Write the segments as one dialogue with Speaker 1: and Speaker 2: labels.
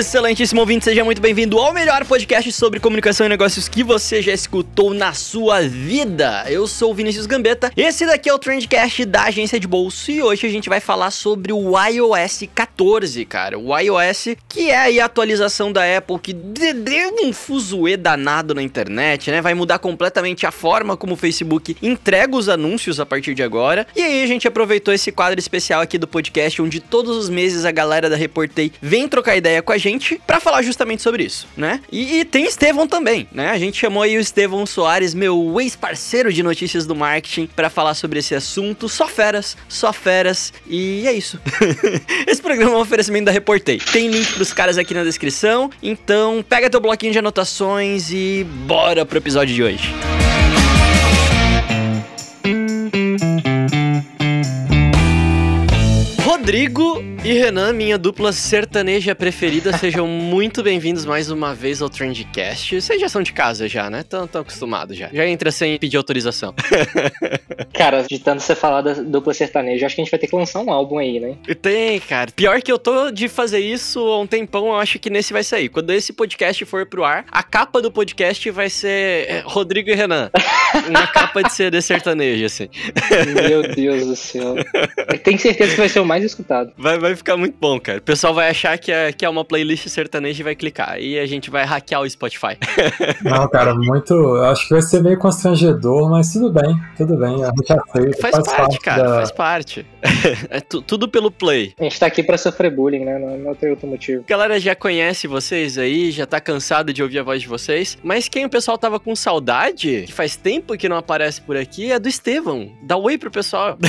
Speaker 1: Excelentíssimo ouvinte, seja muito bem-vindo ao melhor podcast sobre comunicação e negócios que você já escutou na sua vida. Eu sou o Vinícius Gambetta, esse daqui é o Trendcast da agência de bolso e hoje a gente vai falar sobre o iOS 14, cara. O iOS, que é a atualização da Apple que de- deu um fuzuê danado na internet, né? Vai mudar completamente a forma como o Facebook entrega os anúncios a partir de agora. E aí a gente aproveitou esse quadro especial aqui do podcast, onde todos os meses a galera da Reportei vem trocar ideia com a gente pra falar justamente sobre isso, né? E, e tem Estevão também, né? A gente chamou aí o Estevão Soares, meu ex-parceiro de notícias do marketing, pra falar sobre esse assunto. Só feras, só feras. E é isso. esse programa é um oferecimento da Reportei. Tem link pros caras aqui na descrição. Então pega teu bloquinho de anotações e bora pro episódio de hoje. Rodrigo e Renan, minha dupla sertaneja preferida, sejam muito bem-vindos mais uma vez ao Trendcast. Vocês já são de casa já, né? Tão, tão acostumados já. Já entra sem pedir autorização.
Speaker 2: Cara, de tanto você falar da dupla sertaneja, acho que a gente vai ter que lançar um álbum aí, né?
Speaker 1: Tem, cara. Pior que eu tô de fazer isso há um tempão, eu acho que nesse vai sair. Quando esse podcast for pro ar, a capa do podcast vai ser é, Rodrigo e Renan. Uma capa de CD sertaneja, assim.
Speaker 2: Meu Deus do céu. Tem certeza que vai ser o mais escutado.
Speaker 1: Vai, vai ficar muito bom, cara. O pessoal vai achar que é, que é uma playlist sertaneja e vai clicar. E a gente vai hackear o Spotify.
Speaker 3: Não, cara, muito. Eu acho que vai ser meio constrangedor, mas tudo bem, tudo bem. A gente aceita.
Speaker 1: Faz, parte, cara,
Speaker 3: da-
Speaker 1: faz parte. é tu- tudo pelo play.
Speaker 2: A gente tá aqui pra sofrer bullying, né? Não, não tem outro motivo.
Speaker 1: A galera já conhece vocês aí, já tá cansado de ouvir a voz de vocês. Mas quem o pessoal tava com saudade, que faz tempo que não aparece por aqui, é do Estevão. Dá oi pro pessoal.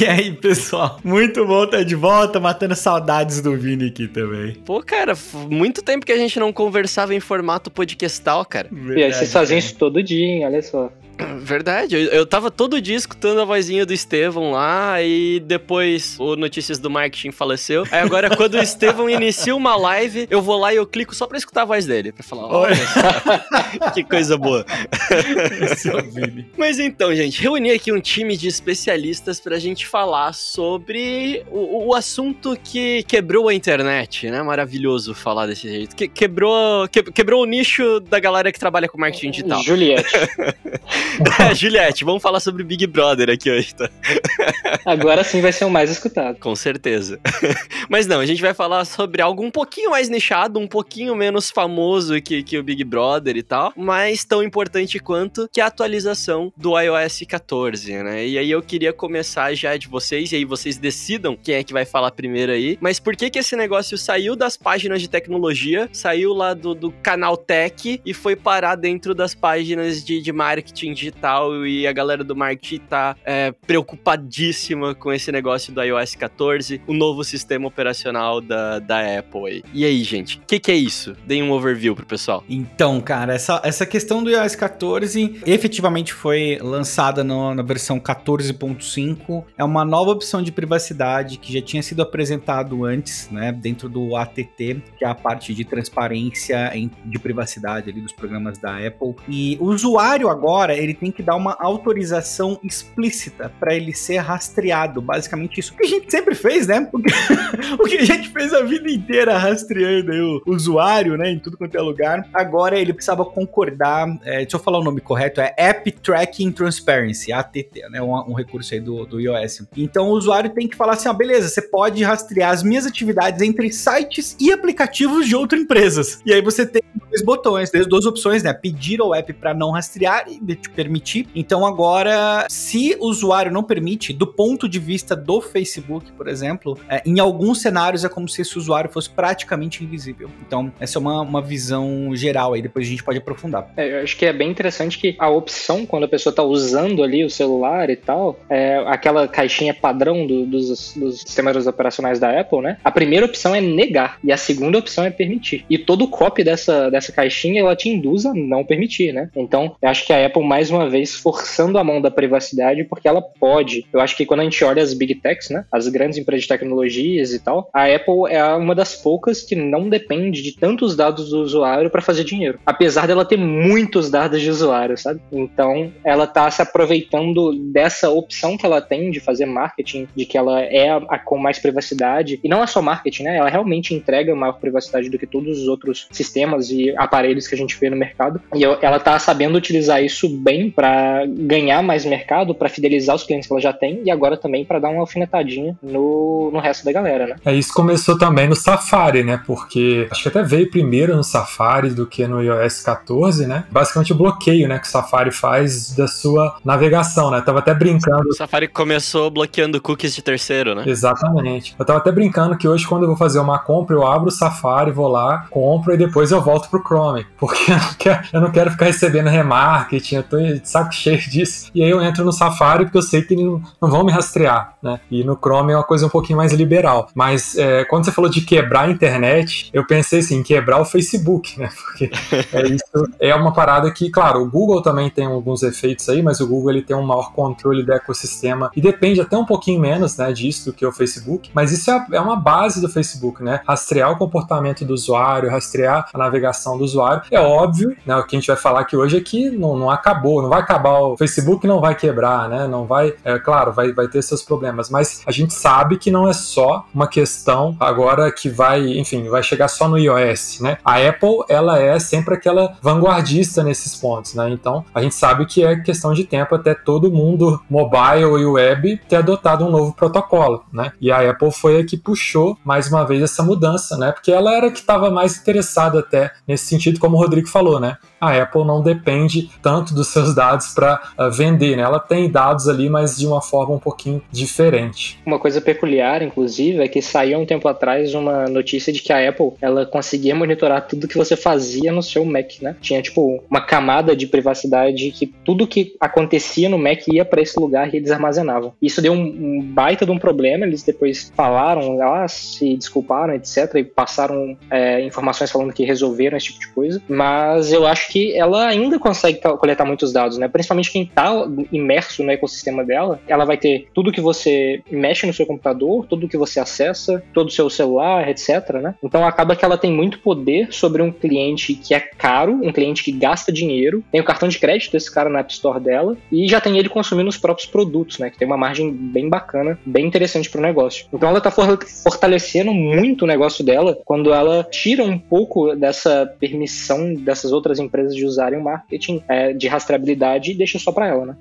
Speaker 4: E aí, pessoal? Muito bom estar de volta, matando saudades do Vini aqui também.
Speaker 1: Pô, cara, muito tempo que a gente não conversava em formato podcastal, cara.
Speaker 2: E aí vocês faziam isso todo dia, hein? Olha só.
Speaker 1: Verdade, eu, eu tava todo dia escutando a vozinha do Estevão lá, e depois o Notícias do Marketing faleceu. Aí agora, quando o Estevão inicia uma live, eu vou lá e eu clico só pra escutar a voz dele, pra falar, olha só, que coisa boa.
Speaker 4: É.
Speaker 1: Mas então, gente, reuni aqui um time de especialistas pra gente falar sobre o, o assunto que quebrou a internet, né? Maravilhoso falar desse jeito. Que, quebrou, que- quebrou o nicho da galera que trabalha com marketing digital.
Speaker 2: Juliette.
Speaker 1: É, Juliette, vamos falar sobre Big Brother aqui hoje, tá?
Speaker 2: Agora sim vai ser o mais escutado.
Speaker 1: Com certeza. Mas não, a gente vai falar sobre algo um pouquinho mais nichado, um pouquinho menos famoso que, que o Big Brother e tal, mas tão importante quanto que a atualização do iOS 14, né? E aí eu queria começar já de vocês, e aí vocês decidam quem é que vai falar primeiro aí, mas por que que esse negócio saiu das páginas de tecnologia, saiu lá do, do canal Tech e foi parar dentro das páginas de, de marketing digital e a galera do marketing tá é, preocupadíssima com esse negócio do iOS 14, o novo sistema operacional da, da Apple. E aí, gente, o que, que é isso? Deem um overview pro pessoal.
Speaker 4: Então, cara, essa, essa questão do iOS 14 efetivamente foi lançada no- na versão 14.5. É uma nova opção de privacidade que já tinha sido apresentado antes, né, dentro do ATT, que é a parte de transparência em- de privacidade ali dos programas da Apple. E o usuário agora, ele tem que dar uma autorização explícita para ele ser rastreado. Basicamente isso. O que a gente sempre fez, né? O que, o que a gente fez a vida inteira rastreando o usuário, né, em tudo quanto é lugar. Agora ele precisava concordar, é, deixa eu falar o nome correto, é App Tracking Transparency, ATT, né, um, um recurso aí do, do iOS. Então o usuário tem que falar assim, ó, beleza, você pode rastrear as minhas atividades entre sites e aplicativos de outras empresas. E aí você tem dois botões, duas opções, né, pedir ao app para não rastrear e permitir. Então agora, se o usuário não permite, do ponto de vista do Facebook, por exemplo, é, em alguns cenários é como se esse usuário fosse praticamente invisível. Então, essa é uma, uma visão geral aí, depois a gente pode aprofundar.
Speaker 2: É, eu acho que é bem interessante que a opção, quando a pessoa está usando ali o celular e tal, é aquela caixinha padrão do, dos, dos sistemas operacionais da Apple, né? A primeira opção é negar e a segunda opção é permitir. E todo copy dessa, dessa caixinha, ela te induz a não permitir, né? Então, eu acho que a Apple, mais uma vez, forçando a mão da privacidade, porque ela pode. Eu acho que quando a gente olha as big techs, né? As grandes empresas de tecnologias e tal, a Apple é uma das poucas que não depende de tantos dados do usuário para fazer dinheiro. Apesar dela ter muitos dados de usuário, sabe? Então, ela tá se aproveitando dessa opção que ela tem de fazer marketing, de que ela é a, a com mais privacidade. E não é só marketing, né? Ela realmente entrega maior privacidade do que todos os outros sistemas e aparelhos que a gente vê no mercado. E ela tá sabendo utilizar isso bem para ganhar mais mercado, para fidelizar os clientes que ela já tem e agora também para dar uma alfinetadinha no, no resto da galera, né?
Speaker 3: É, isso começou também no Safari, né? Porque acho que até veio primeiro no Safari do que no iOS 14, né? Basicamente o bloqueio, né, que o Safari faz da sua navegação, né? Eu tava até brincando.
Speaker 1: O Safari começou bloqueando cookies de terceiro, né?
Speaker 3: Exatamente. Eu tava até brincando que hoje quando eu vou fazer uma compra, eu abro o Safari, vou lá, compro e depois eu volto pro Chrome, porque eu não quero, eu não quero ficar recebendo remarketing, eu tô de saco cheio disso. E aí eu entro no Safari porque eu sei que não, não vão me rastrear, né? E no Chrome é uma coisa um pouquinho mais liberal. Mas é, quando você falou de quebrar a internet, eu pensei assim, quebrar o Facebook, né? Porque é isso é uma parada que, claro, o Google também tem alguns efeitos aí, mas o Google ele tem um maior controle do ecossistema e depende até um pouquinho menos, né, disso do que o Facebook. Mas isso é, é uma base do Facebook, né? Rastrear o comportamento do usuário, rastrear a navegação do usuário. É óbvio, né? O que a gente vai falar aqui hoje é que não, não acabou, não vai acabar o Facebook, não vai quebrar, né? Não vai, é claro, vai, vai ter seus problemas, mas a gente sabe que não é só uma questão agora que vai, enfim, vai chegar só no iOS, né? A Apple, ela é sempre aquela vanguardista nesses pontos, né? Então, a gente sabe que é questão de tempo até todo mundo mobile e web ter adotado um novo protocolo, né? E a Apple foi a que puxou mais uma vez essa mudança, né? Porque ela era que estava mais interessada até nesse sentido, como o Rodrigo falou, né? A Apple não depende tanto dos seus dados para uh, ah, vender, né? Ela tem dados ali, mas de uma forma um pouquinho diferente.
Speaker 2: Uma coisa peculiar, inclusive, é que saiu um tempo atrás uma notícia de que a Apple ela conseguia monitorar tudo que você fazia no seu Mac, né? Tinha tipo uma camada de privacidade que tudo que acontecia no Mac ia para esse lugar e eles armazenavam. Isso deu um, um, baita de um problema. Eles depois falaram, ah, se desculparam, etc, e passaram é, informações falando que resolveram esse tipo de coisa. Mas eu acho que ela ainda consegue coletar muitos dados, né? Principalmente quem está imerso no ecossistema dela, ela vai ter tudo que você mexe no seu computador, tudo que você acessa, todo o seu celular, etc, né? Então acaba que ela tem muito poder sobre um cliente que é caro, um cliente que gasta dinheiro, tem o cartão de crédito desse cara na App Store dela e já tem ele consumindo os próprios produtos, né? Que tem uma margem bem bacana, bem interessante para o negócio. Então ela está fortalecendo muito o negócio dela quando ela tira um pouco dessa permissão dessas outras empresas empresas de usarem o marketing é, de rastreabilidade e deixa só para ela, né?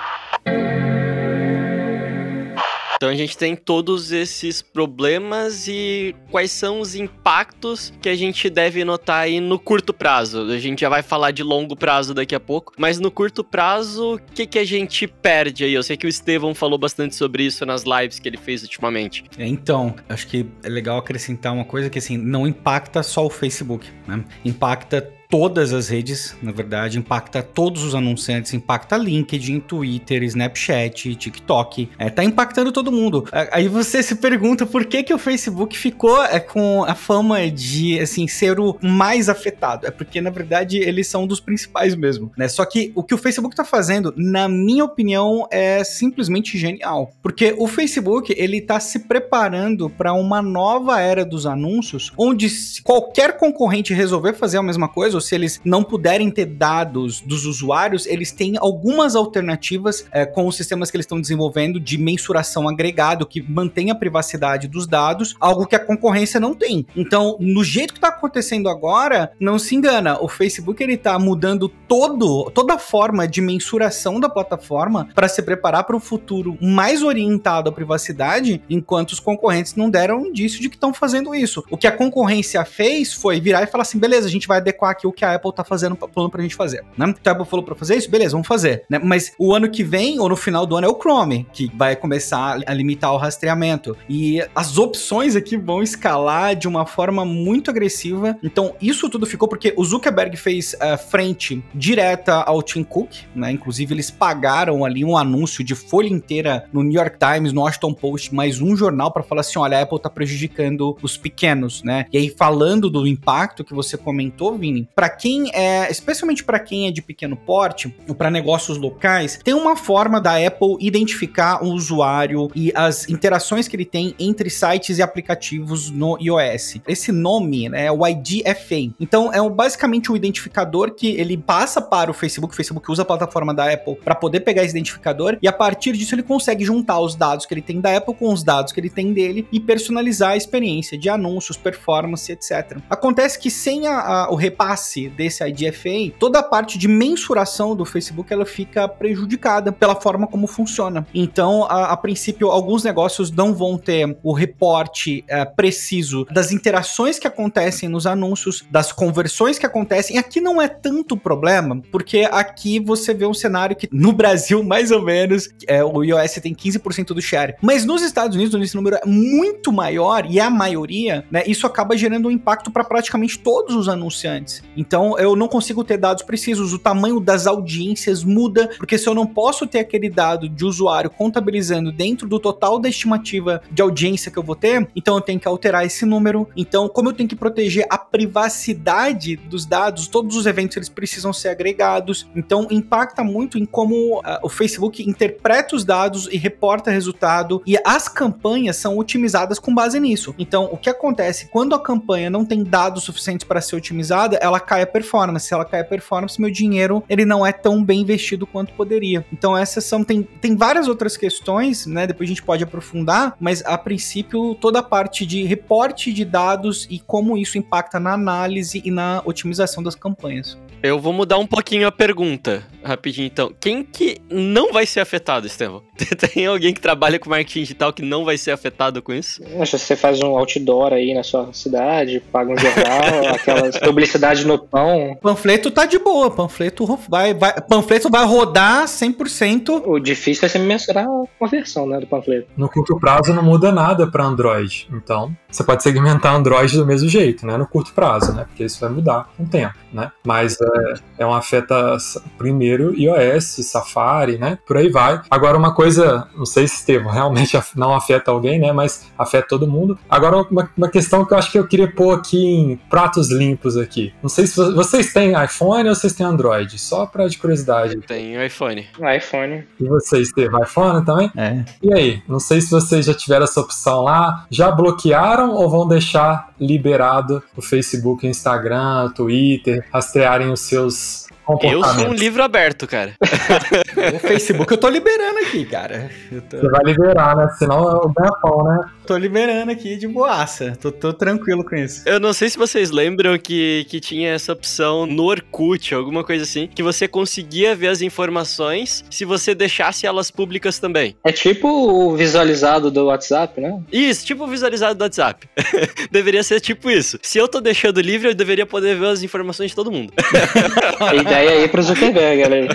Speaker 1: Então a gente tem todos esses problemas e quais são os impactos que a gente deve notar aí no curto prazo. A gente já vai falar de longo prazo daqui a pouco, mas no curto prazo, o que, que a gente perde aí? Eu sei que o Estevão falou bastante sobre isso nas lives que ele fez ultimamente.
Speaker 4: É, então, acho que é legal acrescentar uma coisa que assim, não impacta só o Facebook, né? Impacta todas as redes, na verdade, impacta todos os anunciantes, impacta LinkedIn, Twitter, Snapchat, TikTok, é, tá impactando todo mundo. Aí você se pergunta por que que o Facebook ficou é, com a fama de, assim, ser o mais afetado. É porque, na verdade, eles são dos principais mesmo, né? Só que o que o Facebook tá fazendo, na minha opinião, é simplesmente genial. Porque o Facebook, ele tá se preparando para uma nova era dos anúncios, onde qualquer concorrente resolver fazer a mesma coisa, ou se eles não puderem ter dados dos usuários, eles têm algumas alternativas é, com os sistemas que eles estão desenvolvendo de mensuração agregado que mantém a privacidade dos dados, algo que a concorrência não tem. Então, no jeito que está acontecendo agora, não se engana, o Facebook ele tá mudando todo, toda a forma de mensuração da plataforma para se preparar para um futuro mais orientado à privacidade, enquanto os concorrentes não deram indício de que estão fazendo isso. O que a concorrência fez foi virar e falar assim: beleza, a gente vai adequar aqui o que a Apple tá fazendo, plano pra gente fazer, né? Então a Apple falou pra fazer isso, beleza, vamos fazer, né? Mas o ano que vem, ou no final do ano, é o Chrome, que vai começar a limitar o rastreamento. E as opções aqui vão escalar de uma forma muito agressiva. Então, isso tudo ficou porque o Zuckerberg fez uh, frente direta ao Tim Cook, né? Inclusive, eles pagaram ali um anúncio de folha inteira no New York Times, no Washington Post, mais um jornal para falar assim: olha, a Apple tá prejudicando os pequenos, né? E aí, falando do impacto que você comentou, Vini, para quem é, especialmente para quem é de pequeno porte, ou para negócios locais, tem uma forma da Apple identificar o usuário e as interações que ele tem entre sites e aplicativos no iOS. Esse nome né, é o IDFA. Então, é basicamente o um identificador que ele passa para o Facebook. O Facebook usa a plataforma da Apple para poder pegar esse identificador e a partir disso ele consegue juntar os dados que ele tem da Apple com os dados que ele tem dele e personalizar a experiência de anúncios, performance, etc. Acontece que sem a, a, o repasse desse IDFA, toda a parte de mensuração do Facebook ela fica prejudicada pela forma como funciona. Então, a, a princípio, alguns negócios não vão ter o reporte é, preciso das interações que acontecem nos anúncios, das conversões que acontecem. Aqui não é tanto problema, porque aqui você vê um cenário que no Brasil, mais ou menos, é, o iOS tem 15% do share. Mas nos Estados Unidos, onde esse número é muito maior e é a maioria, né, isso acaba gerando um impacto para praticamente todos os anunciantes. Então, eu não consigo ter dados precisos, o tamanho das audiências muda, porque se eu não posso ter aquele dado de usuário contabilizando dentro do total da estimativa de audiência que eu vou ter, então eu tenho que alterar esse número. Então, como eu tenho que proteger a privacidade dos dados, todos os eventos eles precisam ser agregados. Então, impacta muito em como uh, o Facebook interpreta os dados e reporta resultado e as campanhas são otimizadas com base nisso. Então, o que acontece quando a campanha não tem dados suficientes para ser otimizada, ela cai a performance. Se ela cai a performance, meu dinheiro ele não é tão bem investido quanto poderia. Então, essas são tem, tem várias outras questões, né? Depois a gente pode aprofundar, mas a princípio toda a parte de reporte de dados e como isso impacta na análise e na otimização das campanhas.
Speaker 1: Eu vou mudar um pouquinho a pergunta, rapidinho então. Quem que não vai ser afetado, Estevão? Tem alguém que trabalha com marketing digital que não vai ser afetado com isso?
Speaker 2: Acho que você faz um outdoor aí na sua cidade, paga um jornal, aquelas publicidade no pão.
Speaker 4: Panfleto tá de boa, panfleto vai, vai, panfleto vai rodar 100%.
Speaker 2: O difícil é você mensurar a conversão, né, do panfleto.
Speaker 3: No curto prazo não muda nada para Android, então você pode segmentar Android do mesmo jeito, né, no curto prazo, né, porque isso vai mudar com o tempo, né, mas é, é um afeta primeiro iOS, Safari, né, por aí vai. Agora uma coisa, não sei se Estevam realmente não afeta alguém, né, mas afeta todo mundo. Agora uma, uma questão que eu acho que eu queria pôr aqui em pratos limpos aqui. Não sei se vocês têm iPhone ou vocês têm Android, só para de curiosidade.
Speaker 1: Tenho iPhone.
Speaker 2: iPhone.
Speaker 3: E vocês têm iPhone também?
Speaker 4: É.
Speaker 3: E aí, não sei se vocês já tiveram essa opção lá, já bloquearam ou vão deixar liberado o Facebook, Instagram, Twitter, rastrearem os seus
Speaker 1: eu sou um livro aberto, cara.
Speaker 4: o Facebook eu tô liberando aqui, cara.
Speaker 3: Tô... Você vai liberar, né? Senão é o ganha-pão, né?
Speaker 4: Tô liberando aqui de boaça. Tô, tô, tranquilo com isso.
Speaker 1: Eu não sei se vocês lembram que, que tinha essa opção no Orkut, alguma coisa assim, que você conseguia ver as informações se você deixasse elas públicas também.
Speaker 2: É tipo o visualizado do WhatsApp, né?
Speaker 1: Isso, tipo o visualizado do WhatsApp. deveria ser tipo isso. Se eu tô deixando livre, eu deveria poder ver as informações de todo mundo.
Speaker 2: ideia aí pro Zuckerberg, galera.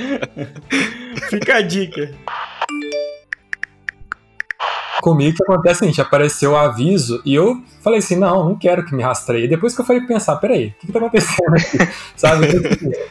Speaker 4: Fica a dica.
Speaker 3: Comigo que acontece seguinte, apareceu o aviso e eu falei assim, não, não quero que me rastreie. Depois que eu falei pensar, peraí, o que, que tá acontecendo aqui? Sabe?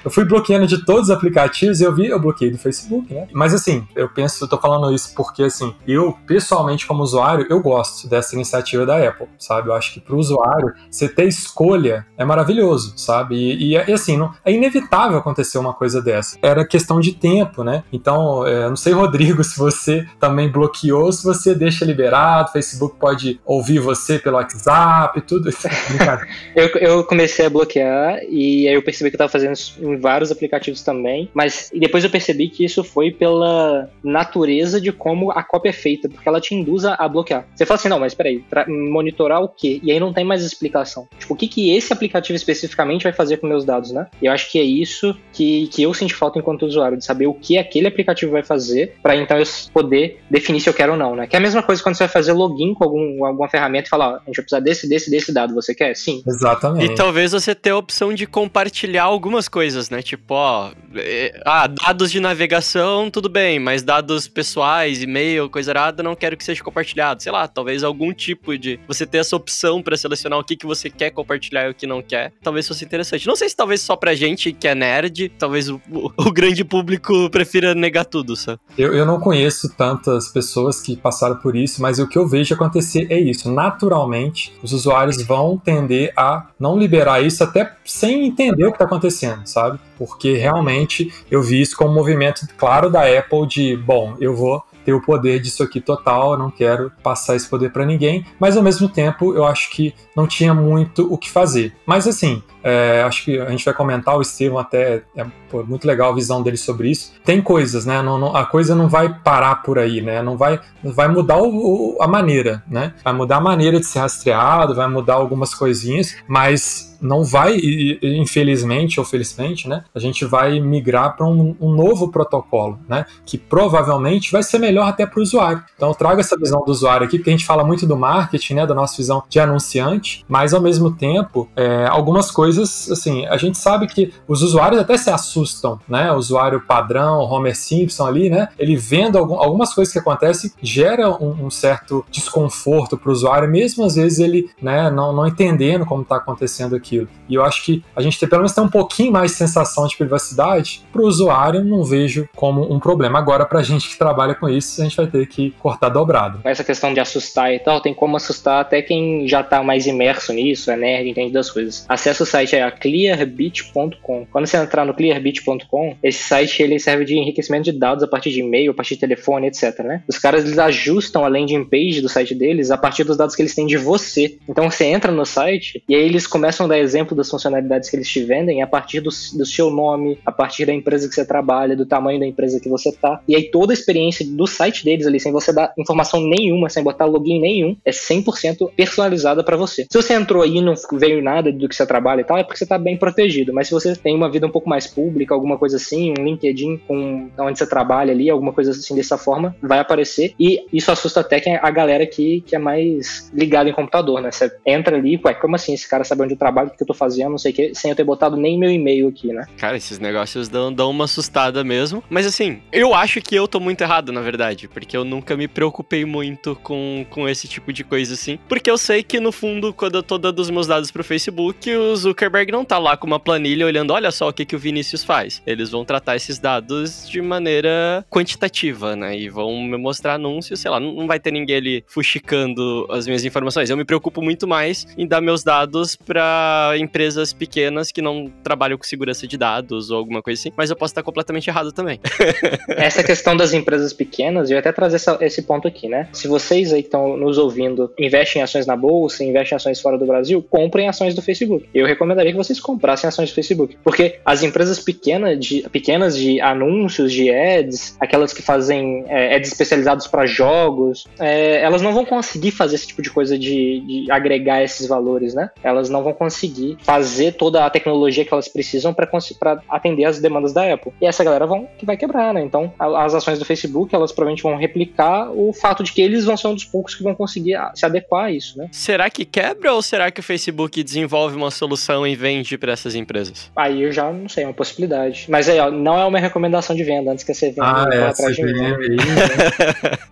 Speaker 3: Eu fui bloqueando de todos os aplicativos e eu vi, eu bloqueei do Facebook, né? Mas assim, eu penso, eu tô falando isso porque assim, eu pessoalmente como usuário, eu gosto dessa iniciativa da Apple, sabe? Eu acho que pro usuário, você ter escolha é maravilhoso, sabe? E, e, e assim, não, é inevitável acontecer uma coisa dessa. Era questão de tempo, né? Então, é, não sei, Rodrigo, se você também bloqueou, se você deixa liberado, o Facebook pode ouvir você pelo WhatsApp, tudo isso.
Speaker 2: eu, eu comecei a bloquear e aí eu percebi que eu tava fazendo isso em vários aplicativos também, mas depois eu percebi que isso foi pela natureza de como a cópia é feita, porque ela te induz a bloquear. Você fala assim, não, mas peraí, monitorar o quê? E aí não tem mais explicação. Tipo, o que, que esse aplicativo especificamente vai fazer com meus dados, né? Eu acho que é isso que, que eu senti falta enquanto usuário, de saber o que aquele aplicativo vai fazer, para então eu poder definir se eu quero ou não, né? Que é a mesma coisa coisa quando você vai fazer login com algum, alguma ferramenta e falar, ó, a gente vai precisar desse, desse, desse dado, você quer? Sim.
Speaker 3: Exatamente.
Speaker 1: E talvez você ter a opção de compartilhar algumas coisas, né? Tipo, ó, é, ah, dados de navegação, tudo bem, mas dados pessoais, e-mail, coisa errada, não quero que seja compartilhado. Sei lá, talvez algum tipo de você ter essa opção para selecionar o que, que você quer compartilhar e o que não quer, talvez fosse interessante. Não sei se talvez só pra gente que é nerd, talvez o, o, o grande público prefira negar tudo, sabe?
Speaker 3: Eu, eu não conheço tantas pessoas que passaram por isso, mas o que eu vejo acontecer é isso. Naturalmente, os usuários vão tender a não liberar isso até sem entender o que está acontecendo, sabe? Porque realmente eu vi isso como um movimento claro da Apple de, bom, eu vou ter o poder disso aqui total, eu não quero passar esse poder para ninguém, mas ao mesmo tempo eu acho que não tinha muito o que fazer. Mas assim, é, acho que a gente vai comentar, o Estevam até é pô, muito legal a visão dele sobre isso. Tem coisas, né? Não, não, a coisa não vai parar por aí, né? Não vai, vai mudar o, o, a maneira, né? Vai mudar a maneira de ser rastreado, vai mudar algumas coisinhas, mas não vai, infelizmente ou felizmente, né, a gente vai migrar para um, um, novo protocolo, né, que provavelmente vai ser melhor até para o usuário. Então eu trago essa visão do usuário aqui, porque a gente fala muito do marketing, né, da nossa visão de anunciante, mas ao mesmo tempo, é, algumas coisas, assim, a gente sabe que os usuários até se assustam, né, o usuário padrão, Homer Simpson ali, né, ele vendo algum, algumas coisas que acontecem, gera um, um certo desconforto para o usuário, mesmo às vezes ele, né, não, não entendendo como está acontecendo aqui aquilo. E eu acho que a gente tem, pelo menos tem um pouquinho mais de sensação de privacidade. Para o usuário, não vejo como um problema. Agora, para a gente que trabalha com isso, a gente vai ter que cortar dobrado.
Speaker 2: Essa questão de assustar e tal, tem como assustar até quem já está mais imerso nisso, é nerd, entende das coisas. Acesse o site é clearbit.com. Quando você entrar no clearbit.com, esse site ele serve de enriquecimento de dados a partir de e-mail, a partir de telefone, etc. Né? Os caras eles ajustam a landing page do site deles a partir dos dados que eles têm de você. Então você entra no site e aí eles começam a dar exemplo das funcionalidades que eles te vendem a partir do, do seu nome, a partir da empresa que você trabalha, do tamanho da empresa que você tá. E aí toda a experiência do site deles ali, sem você dar informação nenhuma, sem botar login nenhum, é 100% personalizada para você. Se você entrou aí e não veio nada do que você trabalha e tal, é porque você tá bem protegido. Mas se você tem uma vida um pouco mais pública, alguma coisa assim, um LinkedIn com onde você trabalha ali, alguma coisa assim dessa forma, vai aparecer. E isso assusta até que a galera que, que é mais ligada em computador, né? Você entra ali, ué, como assim? Esse cara sabe onde eu trabalho, que eu tô fazendo, não sei o que, sem eu ter botado nem meu e-mail aqui, né?
Speaker 1: Cara, esses negócios dão, dão uma assustada mesmo. Mas assim, eu acho que eu tô muito errado, na verdade, porque eu nunca me preocupei muito com, com esse tipo de coisa assim. Porque eu sei que no fundo, quando eu tô dando os meus dados pro Facebook, o Zuckerberg não tá lá com uma planilha olhando, olha só o que, que o Vinícius faz. Eles vão tratar esses dados de maneira quantitativa, né? E vão me mostrar anúncios, sei lá, não vai ter ninguém ali fuxicando as minhas informações. Eu me preocupo muito mais em dar meus dados pra empresas pequenas que não trabalham com segurança de dados ou alguma coisa assim, mas eu posso estar completamente errado também.
Speaker 2: essa questão das empresas pequenas, eu ia até trazer essa, esse ponto aqui, né? Se vocês aí que estão nos ouvindo investem em ações na bolsa, investem em ações fora do Brasil, comprem ações do Facebook. Eu recomendaria que vocês comprassem ações do Facebook, porque as empresas pequenas de, pequenas de anúncios, de ads, aquelas que fazem é, ads especializados para jogos, é, elas não vão conseguir fazer esse tipo de coisa de, de agregar esses valores, né? Elas não vão conseguir conseguir fazer toda a tecnologia que elas precisam para atender as demandas da Apple. E essa galera vão, que vai quebrar, né? Então, a, as ações do Facebook, elas provavelmente vão replicar o fato de que eles vão ser um dos poucos que vão conseguir se adequar a isso, né?
Speaker 1: Será que quebra ou será que o Facebook desenvolve uma solução e vende para essas empresas?
Speaker 2: Aí eu já não sei, é uma possibilidade. Mas aí, ó, não é uma recomendação de venda antes que você venha
Speaker 3: ah, é, atrás de mim.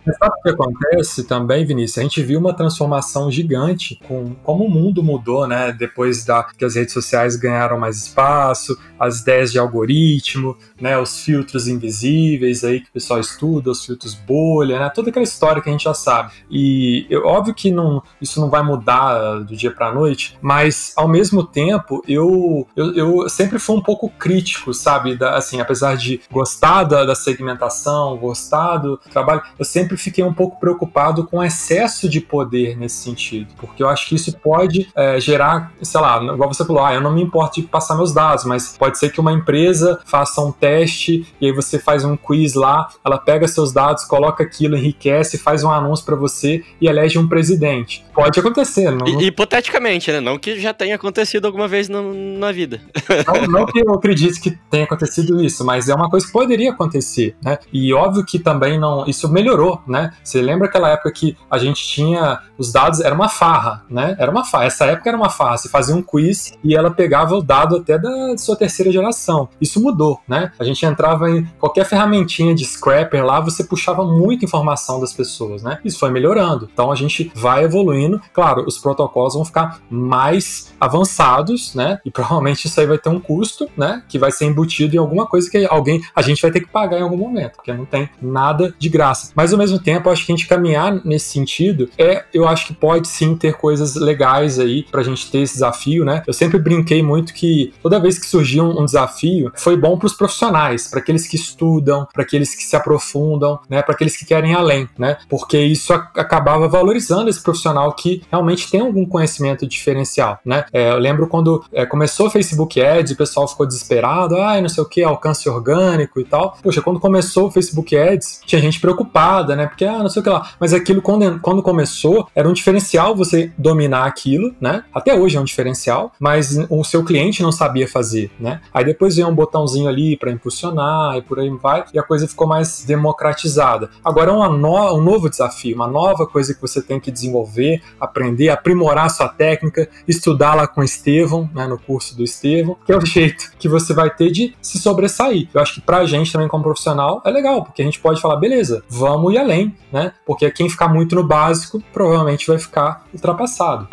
Speaker 3: Mas sabe o que acontece também, Vinícius? A gente viu uma transformação gigante com como o mundo mudou, né? Depois da que as redes sociais ganharam mais espaço, as ideias de algoritmo, né, os filtros invisíveis aí que o pessoal estuda, os filtros bolha, né, toda aquela história que a gente já sabe. E eu, óbvio que não, isso não vai mudar do dia para noite, mas ao mesmo tempo eu, eu, eu, sempre fui um pouco crítico, sabe, da, assim, apesar de gostar da, da segmentação, gostar do trabalho, eu sempre fiquei um pouco preocupado com o excesso de poder nesse sentido, porque eu acho que isso pode é, gerar, sei lá, lá, igual você falou, ah, eu não me importo de passar meus dados, mas pode ser que uma empresa faça um teste e aí você faz um quiz lá, ela pega seus dados, coloca aquilo, enriquece, faz um anúncio para você e elege um presidente. Pode acontecer, não.
Speaker 1: Hipoteticamente, né? Não que já tenha acontecido alguma vez no, na vida.
Speaker 3: Não, não, que eu acredite que tenha acontecido isso, mas é uma coisa que poderia acontecer, né? E óbvio que também não. Isso melhorou, né? Você lembra aquela época que a gente tinha os dados, era uma farra, né? Era uma farra. Essa época era uma farra. Você fazia um quiz e ela pegava o dado até da sua terceira geração. Isso mudou, né? A gente entrava em qualquer ferramentinha de scrapper lá, você puxava muita informação das pessoas, né? Isso foi melhorando. Então a gente vai evoluindo. Claro, os protocolos vão ficar mais avançados, né? E provavelmente isso aí vai ter um custo, né? Que vai ser embutido em alguma coisa que alguém, a gente vai ter que pagar em algum momento, porque não tem nada de graça. Mas ao mesmo tempo, acho que a gente caminhar nesse sentido é, eu acho que pode sim ter coisas legais aí pra gente ter esse desafio, né? Eu sempre brinquei muito que toda vez que surgia um, desafio, foi bom para os profissionais, para aqueles que estudam, para aqueles que se aprofundam, né? Para aqueles que querem além, né? Porque isso acabava valorizando esse profissional que realmente tem algum conhecimento diferencial, né? É, eu lembro quando é, começou o Facebook Ads, o pessoal ficou desesperado, ah, não sei o que, alcance orgânico e tal. Poxa, quando começou o Facebook Ads, tinha gente preocupada, né? Porque, ah, não sei o que lá. Mas aquilo, quando, quando começou, era um diferencial você dominar aquilo, né? Até hoje é um diferencial, mas o seu cliente não sabia fazer, né? Aí depois veio um botãozinho ali para impulsionar e por aí vai, e a coisa ficou mais democratizada. Agora é no, um novo desafio, uma nova coisa que você tem que desenvolver, aprender, aprimorar sua técnica, estudar lá com o Estevão, né, no curso do Estevão, que é o jeito que você vai ter de se sobressair. Eu acho que pra gente também como profissional é legal, porque a gente pode falar, beleza, vamos ir além, né? Porque quem ficar muito no básico provavelmente vai ficar ultrapassado.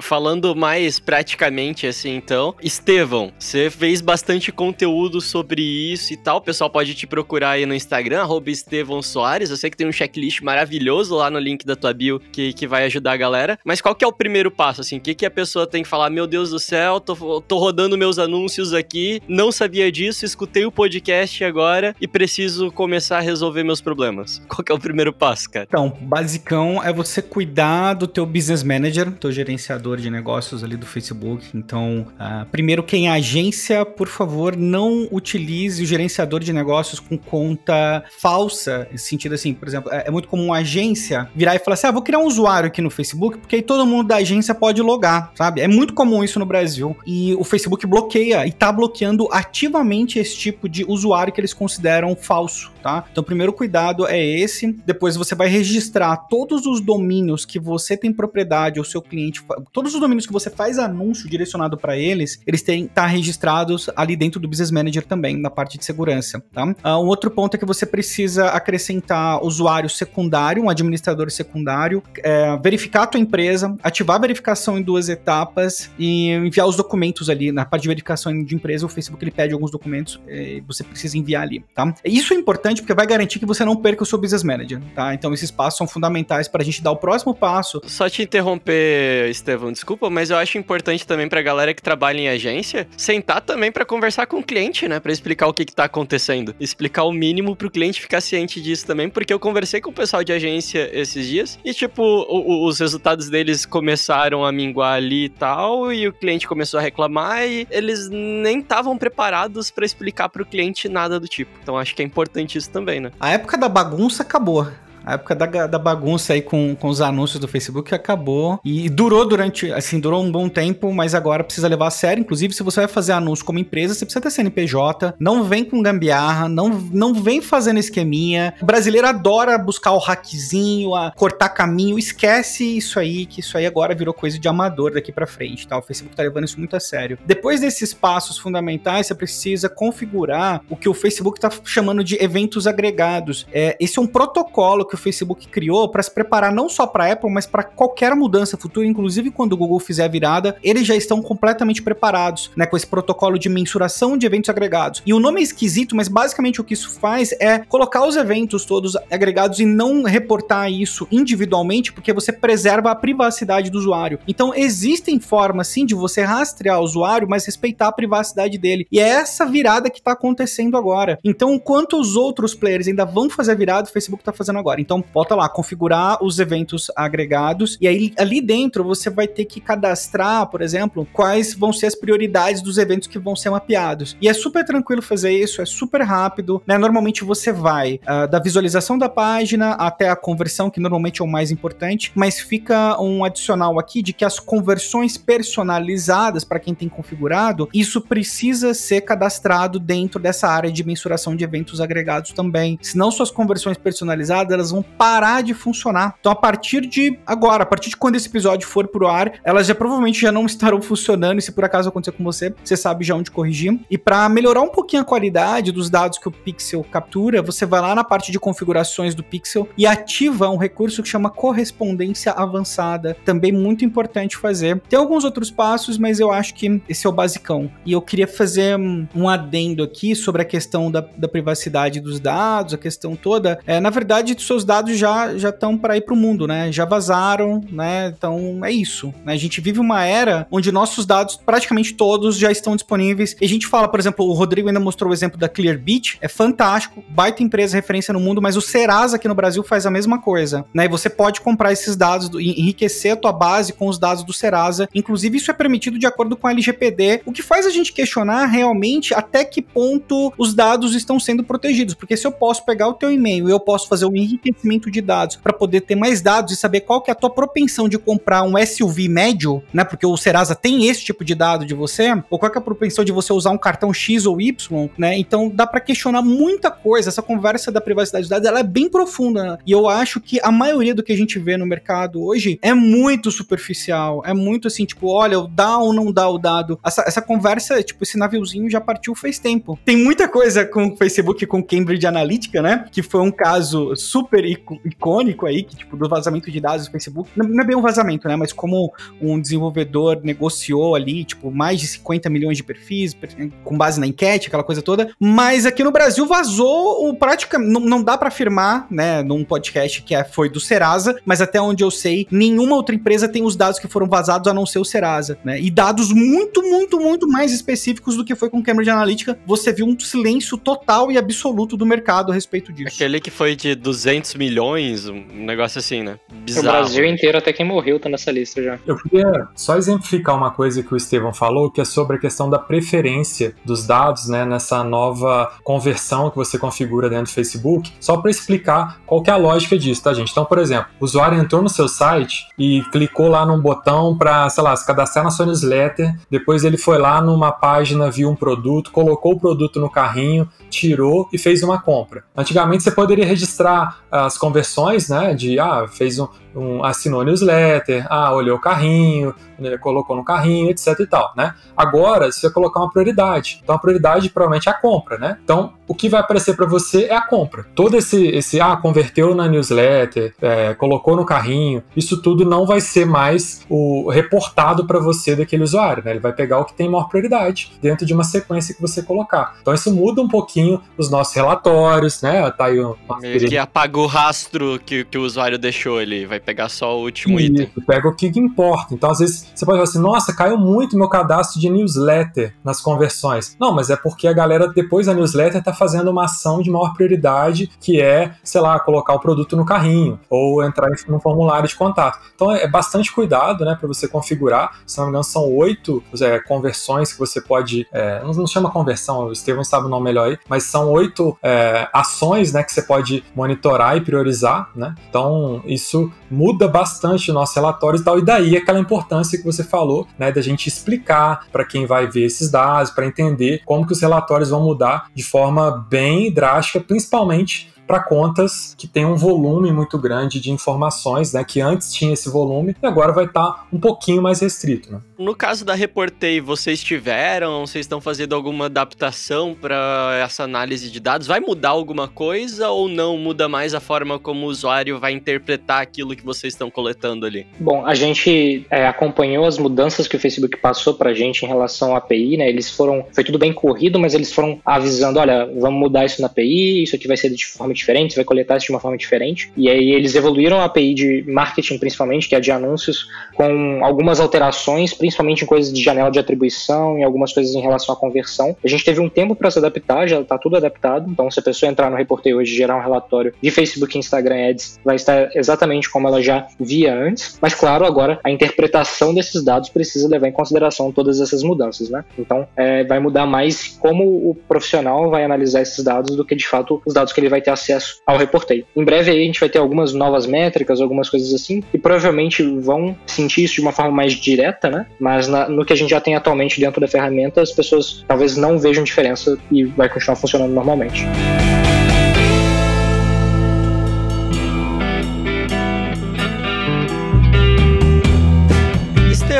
Speaker 1: Falando mais praticamente assim, então, Estevão, você fez bastante conteúdo sobre isso e tal. O pessoal pode te procurar aí no Instagram, arroba Estevão Soares. Eu sei que tem um checklist maravilhoso lá no link da tua bio que, que vai ajudar a galera. Mas qual que é o primeiro passo, assim? O que, que a pessoa tem que falar? Meu Deus do céu, tô, tô rodando meus anúncios aqui, não sabia disso, escutei o podcast agora e preciso começar a resolver meus problemas. Qual que é o primeiro passo, cara?
Speaker 4: Então, basicão é você cuidar do teu business manager, teu gerenciador gerenciador de negócios ali do Facebook. Então, uh, primeiro, quem é agência, por favor, não utilize o gerenciador de negócios com conta falsa. Nesse sentido assim, por exemplo, é, é muito comum agência virar e falar assim: ah, vou criar um usuário aqui no Facebook, porque aí todo mundo da agência pode logar, sabe? É muito comum isso no Brasil. E o Facebook bloqueia e tá bloqueando ativamente esse tipo de usuário que eles consideram falso, tá? Então, o primeiro cuidado é esse. Depois você vai registrar todos os domínios que você tem propriedade ou seu cliente todos os domínios que você faz anúncio direcionado para eles, eles têm tá registrados ali dentro do Business Manager também, na parte de segurança, tá? Uh, um outro ponto é que você precisa acrescentar usuário secundário, um administrador secundário, é, verificar a tua empresa, ativar a verificação em duas etapas e enviar os documentos ali. Na parte de verificação de empresa, o Facebook ele pede alguns documentos e você precisa enviar ali, tá? Isso é importante porque vai garantir que você não perca o seu Business Manager, tá? Então esses passos são fundamentais para a gente dar o próximo passo.
Speaker 1: Só te interromper, Estevão, desculpa, mas eu acho importante também pra galera que trabalha em agência sentar também para conversar com o cliente, né? Para explicar o que, que tá acontecendo. Explicar o mínimo pro cliente ficar ciente disso também, porque eu conversei com o pessoal de agência esses dias e, tipo, o, o, os resultados deles começaram a minguar ali e tal, e o cliente começou a reclamar e eles nem estavam preparados para explicar pro cliente nada do tipo. Então acho que é importante isso também, né?
Speaker 4: A época da bagunça acabou. A época da, da bagunça aí com, com os anúncios do Facebook acabou. E durou durante, assim, durou um bom tempo, mas agora precisa levar a sério. Inclusive, se você vai fazer anúncio como empresa, você precisa ter CNPJ. Não vem com gambiarra, não, não vem fazendo esqueminha. O brasileiro adora buscar o hackzinho, a cortar caminho. Esquece isso aí, que isso aí agora virou coisa de amador daqui para frente, tá? O Facebook tá levando isso muito a sério. Depois desses passos fundamentais, você precisa configurar o que o Facebook tá chamando de eventos agregados. É, esse é um protocolo que que o Facebook criou para se preparar não só para Apple, mas para qualquer mudança futura, inclusive quando o Google fizer a virada, eles já estão completamente preparados, né, com esse protocolo de mensuração de eventos agregados. E o nome é esquisito, mas basicamente o que isso faz é colocar os eventos todos agregados e não reportar isso individualmente, porque você preserva a privacidade do usuário. Então existem formas sim de você rastrear o usuário, mas respeitar a privacidade dele. E é essa virada que está acontecendo agora. Então, enquanto os outros players ainda vão fazer a virada, o Facebook está fazendo agora. Então, bota lá, configurar os eventos agregados, e aí ali dentro você vai ter que cadastrar, por exemplo, quais vão ser as prioridades dos eventos que vão ser mapeados. E é super tranquilo fazer isso, é super rápido, né? Normalmente você vai uh, da visualização da página até a conversão, que normalmente é o mais importante, mas fica um adicional aqui de que as conversões personalizadas para quem tem configurado, isso precisa ser cadastrado dentro dessa área de mensuração de eventos agregados também. Senão suas conversões personalizadas elas vão parar de funcionar. Então a partir de agora, a partir de quando esse episódio for pro ar, elas já provavelmente já não estarão funcionando e se por acaso acontecer com você, você sabe já onde corrigir. E para melhorar um pouquinho a qualidade dos dados que o Pixel captura, você vai lá na parte de configurações do Pixel e ativa um recurso que chama correspondência avançada. Também muito importante fazer. Tem alguns outros passos, mas eu acho que esse é o basicão. E eu queria fazer um adendo aqui sobre a questão da, da privacidade dos dados, a questão toda. É, na verdade, seus dados já já estão para ir para o mundo, né? Já vazaram, né? Então é isso. Né? A gente vive uma era onde nossos dados, praticamente todos, já estão disponíveis. E a gente fala, por exemplo, o Rodrigo ainda mostrou o exemplo da Clearbit, é fantástico, baita empresa referência no mundo, mas o Serasa aqui no Brasil faz a mesma coisa, né? E você pode comprar esses dados, enriquecer a tua base com os dados do Serasa. Inclusive, isso é permitido de acordo com a LGPD, o que faz a gente questionar realmente até que ponto os dados estão sendo protegidos. Porque se eu posso pegar o teu e-mail e eu posso fazer um enriquecimento de dados para poder ter mais dados e saber qual que é a tua propensão de comprar um SUV médio, né? Porque o Serasa tem esse tipo de dado de você, ou qual que é a propensão de você usar um cartão X ou Y, né? Então dá para questionar muita coisa. Essa conversa da privacidade dos dados, ela é bem profunda. Né? E eu acho que a maioria do que a gente vê no mercado hoje é muito superficial, é muito assim, tipo, olha, dá ou não dá o dado. Essa, essa conversa, tipo, esse naviozinho já partiu faz tempo. Tem muita coisa com o Facebook, com Cambridge Analytica, né? Que foi um caso super icônico aí, que, tipo, do vazamento de dados do Facebook. Não, não é bem um vazamento, né? Mas como um desenvolvedor negociou ali, tipo, mais de 50 milhões de perfis, com base na enquete, aquela coisa toda. Mas aqui no Brasil vazou o praticamente. Não, não dá para afirmar, né, num podcast que é, foi do Serasa, mas até onde eu sei, nenhuma outra empresa tem os dados que foram vazados a não ser o Serasa, né? E dados muito, muito, muito mais específicos do que foi com Cambridge Analytica. Você viu um silêncio total e absoluto do mercado a respeito disso.
Speaker 1: Aquele que foi de 200 milhões, um negócio assim, né?
Speaker 2: Bizarro. O Brasil inteiro, até quem morreu, tá nessa lista já.
Speaker 3: Eu queria só exemplificar uma coisa que o Estevão falou, que é sobre a questão da preferência dos dados, né, nessa nova conversão que você configura dentro do Facebook, só para explicar qual que é a lógica disso, tá, gente? Então, por exemplo, o usuário entrou no seu site e clicou lá num botão para, sei lá, se cadastrar na sua newsletter, depois ele foi lá numa página, viu um produto, colocou o produto no carrinho, tirou e fez uma compra. Antigamente você poderia registrar as conversões, né, de, ah, fez um, um, assinou a newsletter, ah, olhou o carrinho, colocou no carrinho, etc e tal, né? Agora, você vai colocar uma prioridade. Então, a prioridade provavelmente é a compra, né? Então, o que vai aparecer para você é a compra. Todo esse, esse ah, converteu na newsletter, é, colocou no carrinho, isso tudo não vai ser mais o reportado para você daquele usuário, né? Ele vai pegar o que tem maior prioridade dentro de uma sequência que você colocar. Então, isso muda um pouquinho os nossos relatórios, né? Tá aí o
Speaker 1: Meio que apagou o rastro que, que o usuário deixou, ele vai pegar só o último item.
Speaker 3: Pega o que importa. Então, às vezes, você pode falar assim, nossa, caiu muito meu cadastro de newsletter nas conversões. Não, mas é porque a galera, depois da newsletter, tá fazendo uma ação de maior prioridade, que é, sei lá, colocar o produto no carrinho, ou entrar no formulário de contato. Então, é bastante cuidado, né, para você configurar. Se não me engano, são oito é, conversões que você pode. É, não chama conversão, o Estevão sabe o nome melhor aí, mas são oito é, ações, né, que você pode monitorar e priorizar, né? Então, isso muda bastante nossos relatórios e tal, e daí aquela importância que você falou, né, da gente explicar para quem vai ver esses dados, para entender como que os relatórios vão mudar de forma bem drástica, principalmente para contas que tem um volume muito grande de informações, né? Que antes tinha esse volume e agora vai estar tá um pouquinho mais restrito, né?
Speaker 1: No caso da Reportei, vocês tiveram, vocês estão fazendo alguma adaptação para essa análise de dados? Vai mudar alguma coisa ou não muda mais a forma como o usuário vai interpretar aquilo que vocês estão coletando ali?
Speaker 2: Bom, a gente é, acompanhou as mudanças que o Facebook passou para a gente em relação à API, né? Eles foram, foi tudo bem corrido, mas eles foram avisando, olha, vamos mudar isso na API, isso aqui vai ser de forma diferente, você vai coletar isso de uma forma diferente. E aí eles evoluíram a API de marketing, principalmente, que é de anúncios, com algumas alterações, principalmente em coisas de janela de atribuição e algumas coisas em relação à conversão. A gente teve um tempo para se adaptar, já está tudo adaptado. Então, se a pessoa entrar no Reportei hoje e gerar um relatório de Facebook e Instagram Ads, vai estar exatamente como ela já via antes. Mas, claro, agora a interpretação desses dados precisa levar em consideração todas essas mudanças, né? Então, é, vai mudar mais como o profissional vai analisar esses dados do que, de fato, os dados que ele vai ter acesso ao Reportei. Em breve aí a gente vai ter algumas novas métricas, algumas coisas assim, e provavelmente vão sentir isso de uma forma mais direta, né? Mas na, no que a gente já tem atualmente dentro da ferramenta, as pessoas talvez não vejam diferença e vai continuar funcionando normalmente.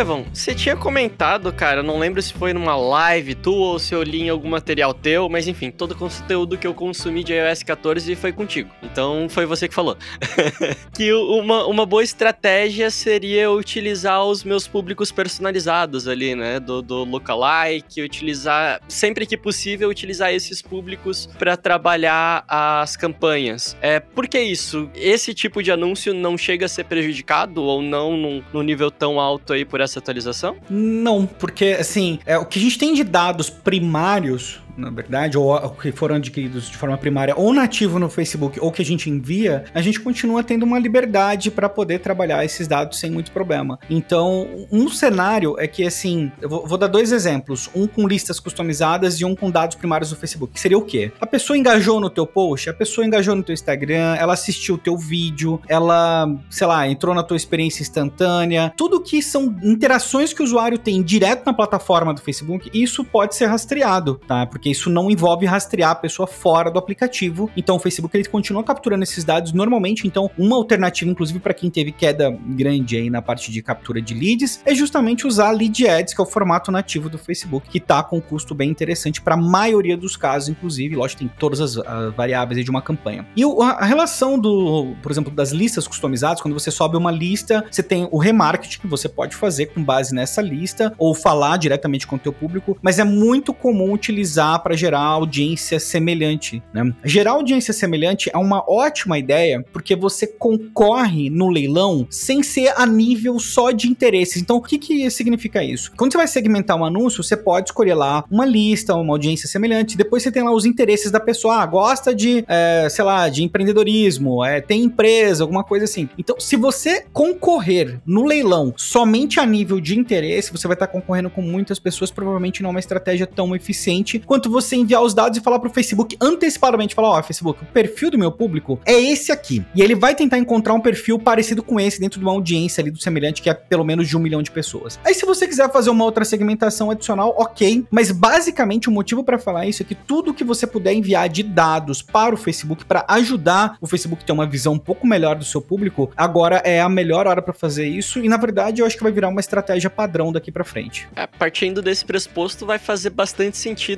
Speaker 1: Estevão, você tinha comentado, cara, não lembro se foi numa live tu ou se eu li em algum material teu, mas enfim, todo o conteúdo que eu consumi de iOS 14 foi contigo. Então foi você que falou. que uma, uma boa estratégia seria utilizar os meus públicos personalizados ali, né? Do, do lookalike, utilizar, sempre que possível, utilizar esses públicos para trabalhar as campanhas. É, por que isso? Esse tipo de anúncio não chega a ser prejudicado ou não num nível tão alto aí por essa atualização?
Speaker 4: Não, porque assim, é, o que a gente tem de dados primários na verdade, ou que foram adquiridos de forma primária ou nativo no Facebook, ou que a gente envia, a gente continua tendo uma liberdade para poder trabalhar esses dados sem muito problema. Então, um cenário é que, assim, eu vou, vou, dar dois exemplos, um com listas customizadas e um com dados primários do Facebook. Seria o quê? A pessoa engajou no teu post, a pessoa engajou no teu Instagram, ela assistiu o teu vídeo, ela, sei lá, entrou na tua experiência instantânea, tudo que são interações que o usuário tem direto na plataforma do Facebook, isso pode ser rastreado, tá? Porque porque isso não envolve rastrear a pessoa fora do aplicativo. Então o Facebook ele continua capturando esses dados normalmente. Então, uma alternativa, inclusive, para quem teve queda grande aí na parte de captura de leads, é justamente usar Lead Ads, que é o formato nativo do Facebook, que tá com um custo bem interessante para a maioria dos casos, inclusive. Lógico, tem todas as, as variáveis de uma campanha. E o, a relação do, por exemplo, das listas customizadas, quando você sobe uma lista, você tem o remarketing que você pode fazer com base nessa lista ou falar diretamente com o teu público, mas é muito comum utilizar para gerar audiência semelhante. Né? Gerar audiência semelhante é uma ótima ideia porque você concorre no leilão sem ser a nível só de interesses. Então, o que, que significa isso? Quando você vai segmentar um anúncio, você pode escolher lá uma lista, uma audiência semelhante. Depois você tem lá os interesses da pessoa. Ah, gosta de, é, sei lá, de empreendedorismo, é, tem empresa, alguma coisa assim. Então, se você concorrer no leilão somente a nível de interesse, você vai estar concorrendo com muitas pessoas. Provavelmente não é uma estratégia tão eficiente quanto quanto você enviar os dados e falar pro Facebook antecipadamente, falar, ó, oh, Facebook, o perfil do meu público é esse aqui. E ele vai tentar encontrar um perfil parecido com esse dentro de uma audiência ali do semelhante, que é pelo menos de um milhão de pessoas. Aí se você quiser fazer uma outra segmentação adicional, ok, mas basicamente o motivo para falar isso é que tudo que você puder enviar de dados para o Facebook para ajudar o Facebook a ter uma visão um pouco melhor do seu público, agora é a melhor hora para fazer isso e na verdade eu acho que vai virar uma estratégia padrão daqui para frente.
Speaker 1: É, partindo desse pressuposto vai fazer bastante sentido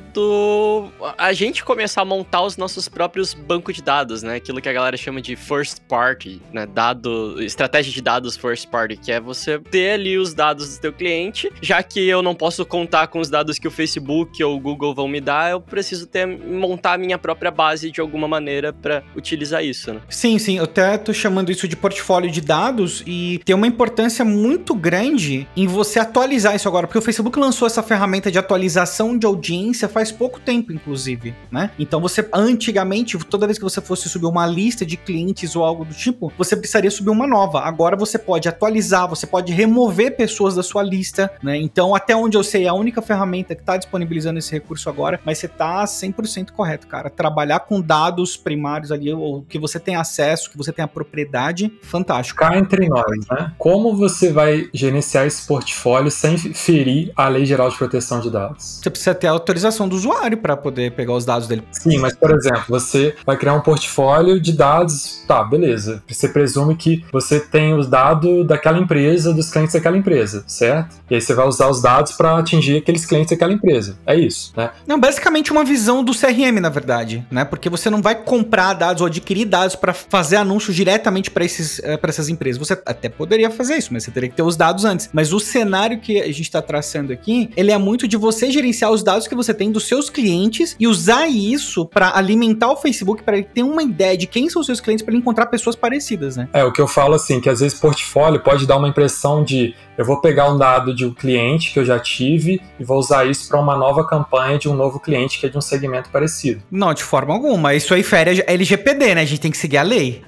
Speaker 1: a gente começar a montar os nossos próprios bancos de dados, né? Aquilo que a galera chama de first party, né? Dado, estratégia de dados first party, que é você ter ali os dados do teu cliente, já que eu não posso contar com os dados que o Facebook ou o Google vão me dar, eu preciso ter montar a minha própria base de alguma maneira para utilizar isso, né?
Speaker 4: Sim, sim, eu até tô chamando isso de portfólio de dados e tem uma importância muito grande em você atualizar isso agora, porque o Facebook lançou essa ferramenta de atualização de audiência faz pouco pouco tempo, inclusive, né? Então você, antigamente, toda vez que você fosse subir uma lista de clientes ou algo do tipo, você precisaria subir uma nova. Agora você pode atualizar, você pode remover pessoas da sua lista, né? Então, até onde eu sei, é a única ferramenta que está disponibilizando esse recurso agora, mas você tá 100% correto, cara. Trabalhar com dados primários ali, ou que você tem acesso, que você tem a propriedade, fantástico.
Speaker 3: Cá entre nós, né? Como você vai gerenciar esse portfólio sem ferir a Lei Geral de Proteção de Dados?
Speaker 4: Você precisa ter a autorização do usuário usuário para poder pegar os dados dele.
Speaker 3: Sim, mas por exemplo, você vai criar um portfólio de dados, tá, beleza. Você presume que você tem os dados daquela empresa, dos clientes daquela empresa, certo? E aí você vai usar os dados para atingir aqueles clientes daquela empresa. É isso, né?
Speaker 4: Não, basicamente uma visão do CRM, na verdade, né? Porque você não vai comprar dados ou adquirir dados para fazer anúncios diretamente para esses eh, para essas empresas. Você até poderia fazer isso, mas você teria que ter os dados antes. Mas o cenário que a gente está traçando aqui, ele é muito de você gerenciar os dados que você tem do seu seus clientes e usar isso para alimentar o Facebook, para ele ter uma ideia de quem são os seus clientes, para ele encontrar pessoas parecidas, né?
Speaker 3: É, o que eu falo assim, que às vezes portfólio pode dar uma impressão de eu vou pegar um dado de um cliente que eu já tive e vou usar isso para uma nova campanha de um novo cliente que é de um segmento parecido.
Speaker 4: Não, de forma alguma. Isso aí fere a LGPD, né? A gente tem que seguir a lei.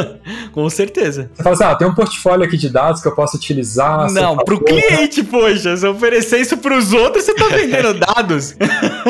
Speaker 4: Com certeza.
Speaker 3: Você fala assim, ah, tem um portfólio aqui de dados que eu posso utilizar.
Speaker 4: Não, pro favor, cliente, poxa. Se eu oferecer isso pros outros, você tá vendendo dados.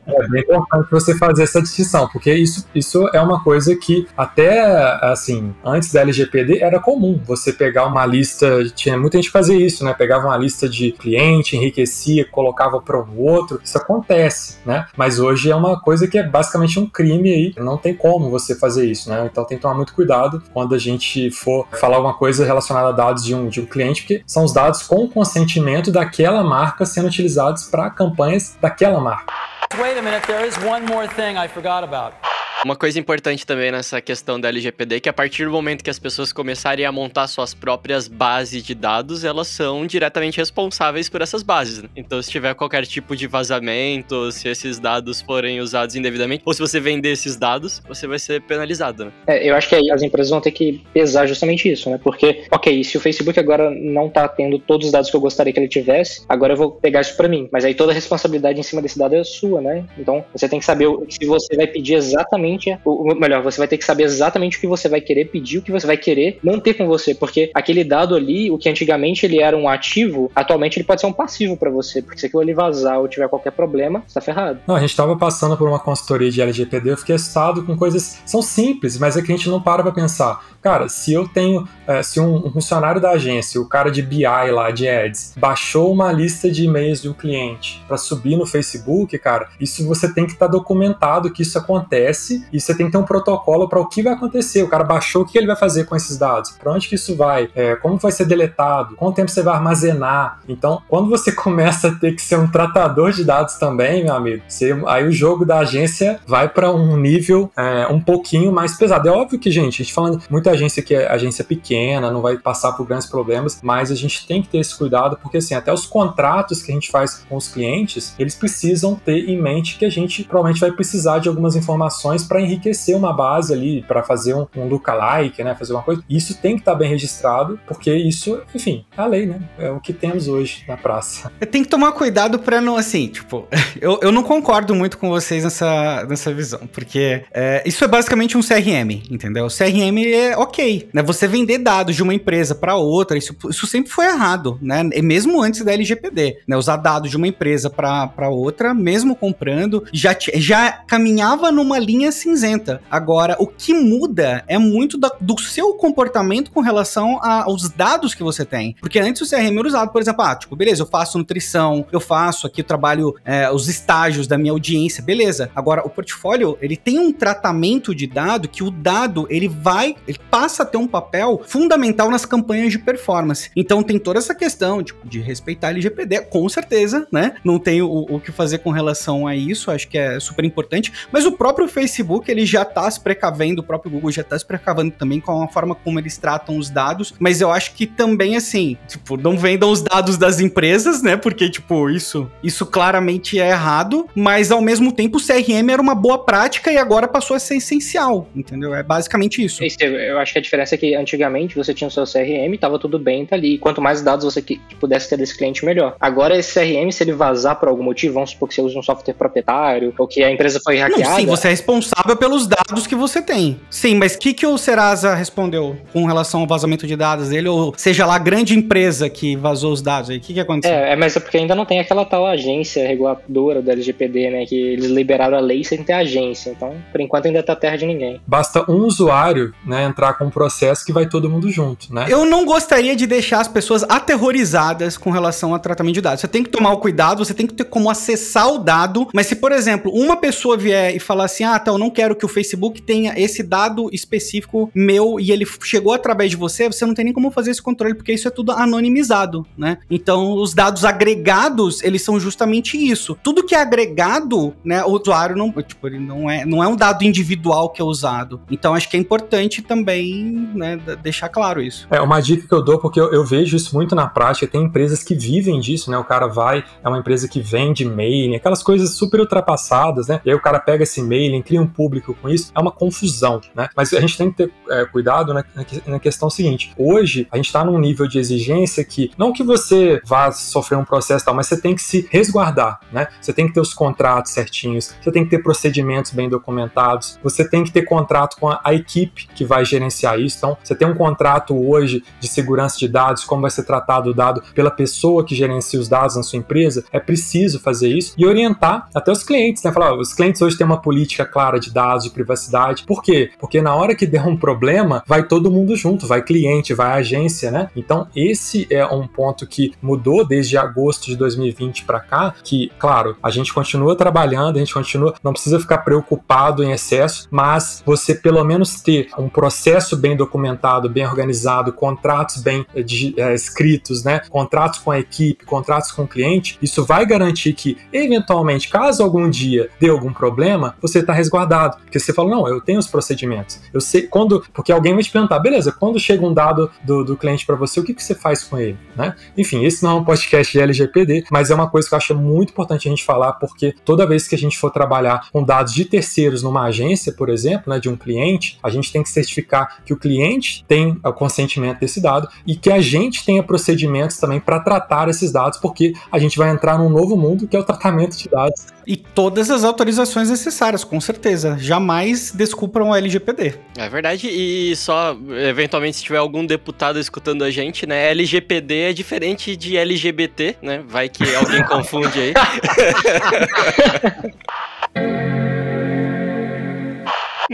Speaker 3: É bem importante você fazer essa distinção, porque isso, isso é uma coisa que até, assim, antes da LGPD era comum você pegar uma lista, tinha muita gente fazer isso, né? Pegava uma lista de cliente, enriquecia, colocava para um outro, isso acontece, né? Mas hoje é uma coisa que é basicamente um crime aí, não tem como você fazer isso, né? Então tem que tomar muito cuidado quando a gente for falar alguma coisa relacionada a dados de um, de um cliente, porque são os dados com consentimento daquela marca sendo utilizados para campanhas daquela marca. Wait a minute, there is one more
Speaker 1: thing I forgot about. Uma coisa importante também nessa questão da LGPD é que a partir do momento que as pessoas começarem a montar suas próprias bases de dados, elas são diretamente responsáveis por essas bases. Né? Então, se tiver qualquer tipo de vazamento, se esses dados forem usados indevidamente, ou se você vender esses dados, você vai ser penalizado. Né?
Speaker 2: É, eu acho que aí as empresas vão ter que pesar justamente isso, né? Porque, ok, se o Facebook agora não tá tendo todos os dados que eu gostaria que ele tivesse, agora eu vou pegar isso para mim. Mas aí toda a responsabilidade em cima desse dado é sua, né? Então, você tem que saber se você vai pedir exatamente exatamente, ou melhor, você vai ter que saber exatamente o que você vai querer pedir, o que você vai querer manter com você, porque aquele dado ali, o que antigamente ele era um ativo, atualmente ele pode ser um passivo para você, porque se aquilo ali vazar ou tiver qualquer problema, você tá ferrado.
Speaker 3: Não, a gente tava passando por uma consultoria de LGPD, eu fiquei assustado com coisas, são simples, mas é que a gente não para pra pensar. Cara, se eu tenho, é, se um, um funcionário da agência, o cara de BI lá, de ads, baixou uma lista de e-mails de um cliente para subir no Facebook, cara, isso você tem que estar tá documentado que isso acontece e você tem que ter um protocolo para o que vai acontecer. O cara baixou, o que ele vai fazer com esses dados? Para onde que isso vai? É, como vai ser deletado? Quanto tempo você vai armazenar? Então, quando você começa a ter que ser um tratador de dados também, meu amigo, você, aí o jogo da agência vai para um nível é, um pouquinho mais pesado. É óbvio que, gente, a gente falando muita agência que é agência pequena, não vai passar por grandes problemas, mas a gente tem que ter esse cuidado porque assim, até os contratos que a gente faz com os clientes, eles precisam ter em mente que a gente provavelmente vai precisar de algumas informações para enriquecer uma base ali, para fazer um, um lookalike, né? Fazer uma coisa. Isso tem que estar tá bem registrado, porque isso, enfim, é a lei, né? É o que temos hoje na praça.
Speaker 4: Tem que tomar cuidado para não, assim, tipo, eu, eu não concordo muito com vocês nessa, nessa visão, porque é, isso é basicamente um CRM, entendeu? O CRM é ok, né? Você vender dados de uma empresa para outra, isso, isso sempre foi errado, né? E mesmo antes da LGPD, né? Usar dados de uma empresa para outra, mesmo comprando, já, já caminhava numa linha cinzenta. Agora, o que muda é muito da, do seu comportamento com relação a, aos dados que você tem. Porque antes o CRM era usado, por exemplo, ah, tipo, beleza, eu faço nutrição, eu faço aqui, eu trabalho é, os estágios da minha audiência, beleza. Agora, o portfólio, ele tem um tratamento de dado que o dado, ele vai, ele passa a ter um papel fundamental nas campanhas de performance. Então, tem toda essa questão tipo, de respeitar a LGPD, com certeza, né? Não tem o, o que fazer com relação a isso, acho que é super importante. Mas o próprio Facebook Facebook ele já está se precavendo, o próprio Google já está se precavendo também com a forma como eles tratam os dados, mas eu acho que também assim, tipo, não vendam os dados das empresas, né? Porque tipo, isso, isso claramente é errado, mas ao mesmo tempo o CRM era uma boa prática e agora passou a ser essencial, entendeu? É basicamente isso.
Speaker 2: Eu acho que a diferença é que antigamente você tinha o seu CRM, tava tudo bem, tá ali. Quanto mais dados você pudesse ter desse cliente, melhor. Agora esse CRM, se ele vazar por algum motivo, vamos supor que você usa um software proprietário, ou que a empresa foi hackeada. Não,
Speaker 4: sim, você é responsável responsável pelos dados que você tem. Sim, mas o que, que o Serasa respondeu com relação ao vazamento de dados dele? Ou seja lá, a grande empresa que vazou os dados aí? O que, que aconteceu?
Speaker 2: É, é, mas é porque ainda não tem aquela tal agência reguladora do LGPD, né? Que eles liberaram a lei sem ter agência. Então, por enquanto, ainda tá terra de ninguém.
Speaker 3: Basta um usuário, né, entrar com um processo que vai todo mundo junto, né?
Speaker 4: Eu não gostaria de deixar as pessoas aterrorizadas com relação ao tratamento de dados. Você tem que tomar o cuidado, você tem que ter como acessar o dado, mas se, por exemplo, uma pessoa vier e falar assim, ah, tá, o não quero que o Facebook tenha esse dado específico meu e ele chegou através de você, você não tem nem como fazer esse controle, porque isso é tudo anonimizado, né? Então, os dados agregados, eles são justamente isso. Tudo que é agregado, né, o usuário não, tipo, ele não é, não é um dado individual que é usado. Então, acho que é importante também, né, deixar claro isso.
Speaker 3: É uma dica que eu dou, porque eu, eu vejo isso muito na prática, tem empresas que vivem disso, né? O cara vai, é uma empresa que vende mailing, aquelas coisas super ultrapassadas, né? E aí o cara pega esse mailing, cria um público com isso, é uma confusão, né? Mas a gente tem que ter é, cuidado na, na, questão seguinte: hoje a gente está num nível de exigência que não que você vá sofrer um processo tal, mas você tem que se resguardar, né? Você tem que ter os contratos certinhos, você tem que ter procedimentos bem documentados, você tem que ter contrato com a, a equipe que vai gerenciar isso. Então, você tem um contrato hoje de segurança de dados, como vai ser tratado o dado pela pessoa que gerencia os dados na sua empresa, é preciso fazer isso e orientar até os clientes, né? Falar, os clientes hoje têm uma política clara de dados, de privacidade. Por quê? Porque na hora que der um problema, vai todo mundo junto, vai cliente, vai agência, né? Então, esse é um ponto que mudou desde agosto de 2020 para cá, que, claro, a gente continua trabalhando, a gente continua, não precisa ficar preocupado em excesso, mas você pelo menos ter um processo bem documentado, bem organizado, contratos bem é, escritos, né? Contratos com a equipe, contratos com o cliente, isso vai garantir que, eventualmente, caso algum dia dê algum problema, você está resguardado. Porque você fala, não, eu tenho os procedimentos. Eu sei quando. Porque alguém vai te perguntar, beleza, quando chega um dado do, do cliente para você, o que, que você faz com ele? Né? Enfim, esse não é um podcast de LGPD, mas é uma coisa que eu acho muito importante a gente falar, porque toda vez que a gente for trabalhar com dados de terceiros numa agência, por exemplo, né, de um cliente, a gente tem que certificar que o cliente tem o consentimento desse dado e que a gente tenha procedimentos também para tratar esses dados, porque a gente vai entrar num novo mundo que é o tratamento de dados.
Speaker 4: E todas as autorizações necessárias, com certeza. Jamais desculpam o LGPD.
Speaker 1: É verdade, e só, eventualmente, se tiver algum deputado escutando a gente, né? LGPD é diferente de LGBT, né? Vai que alguém confunde aí.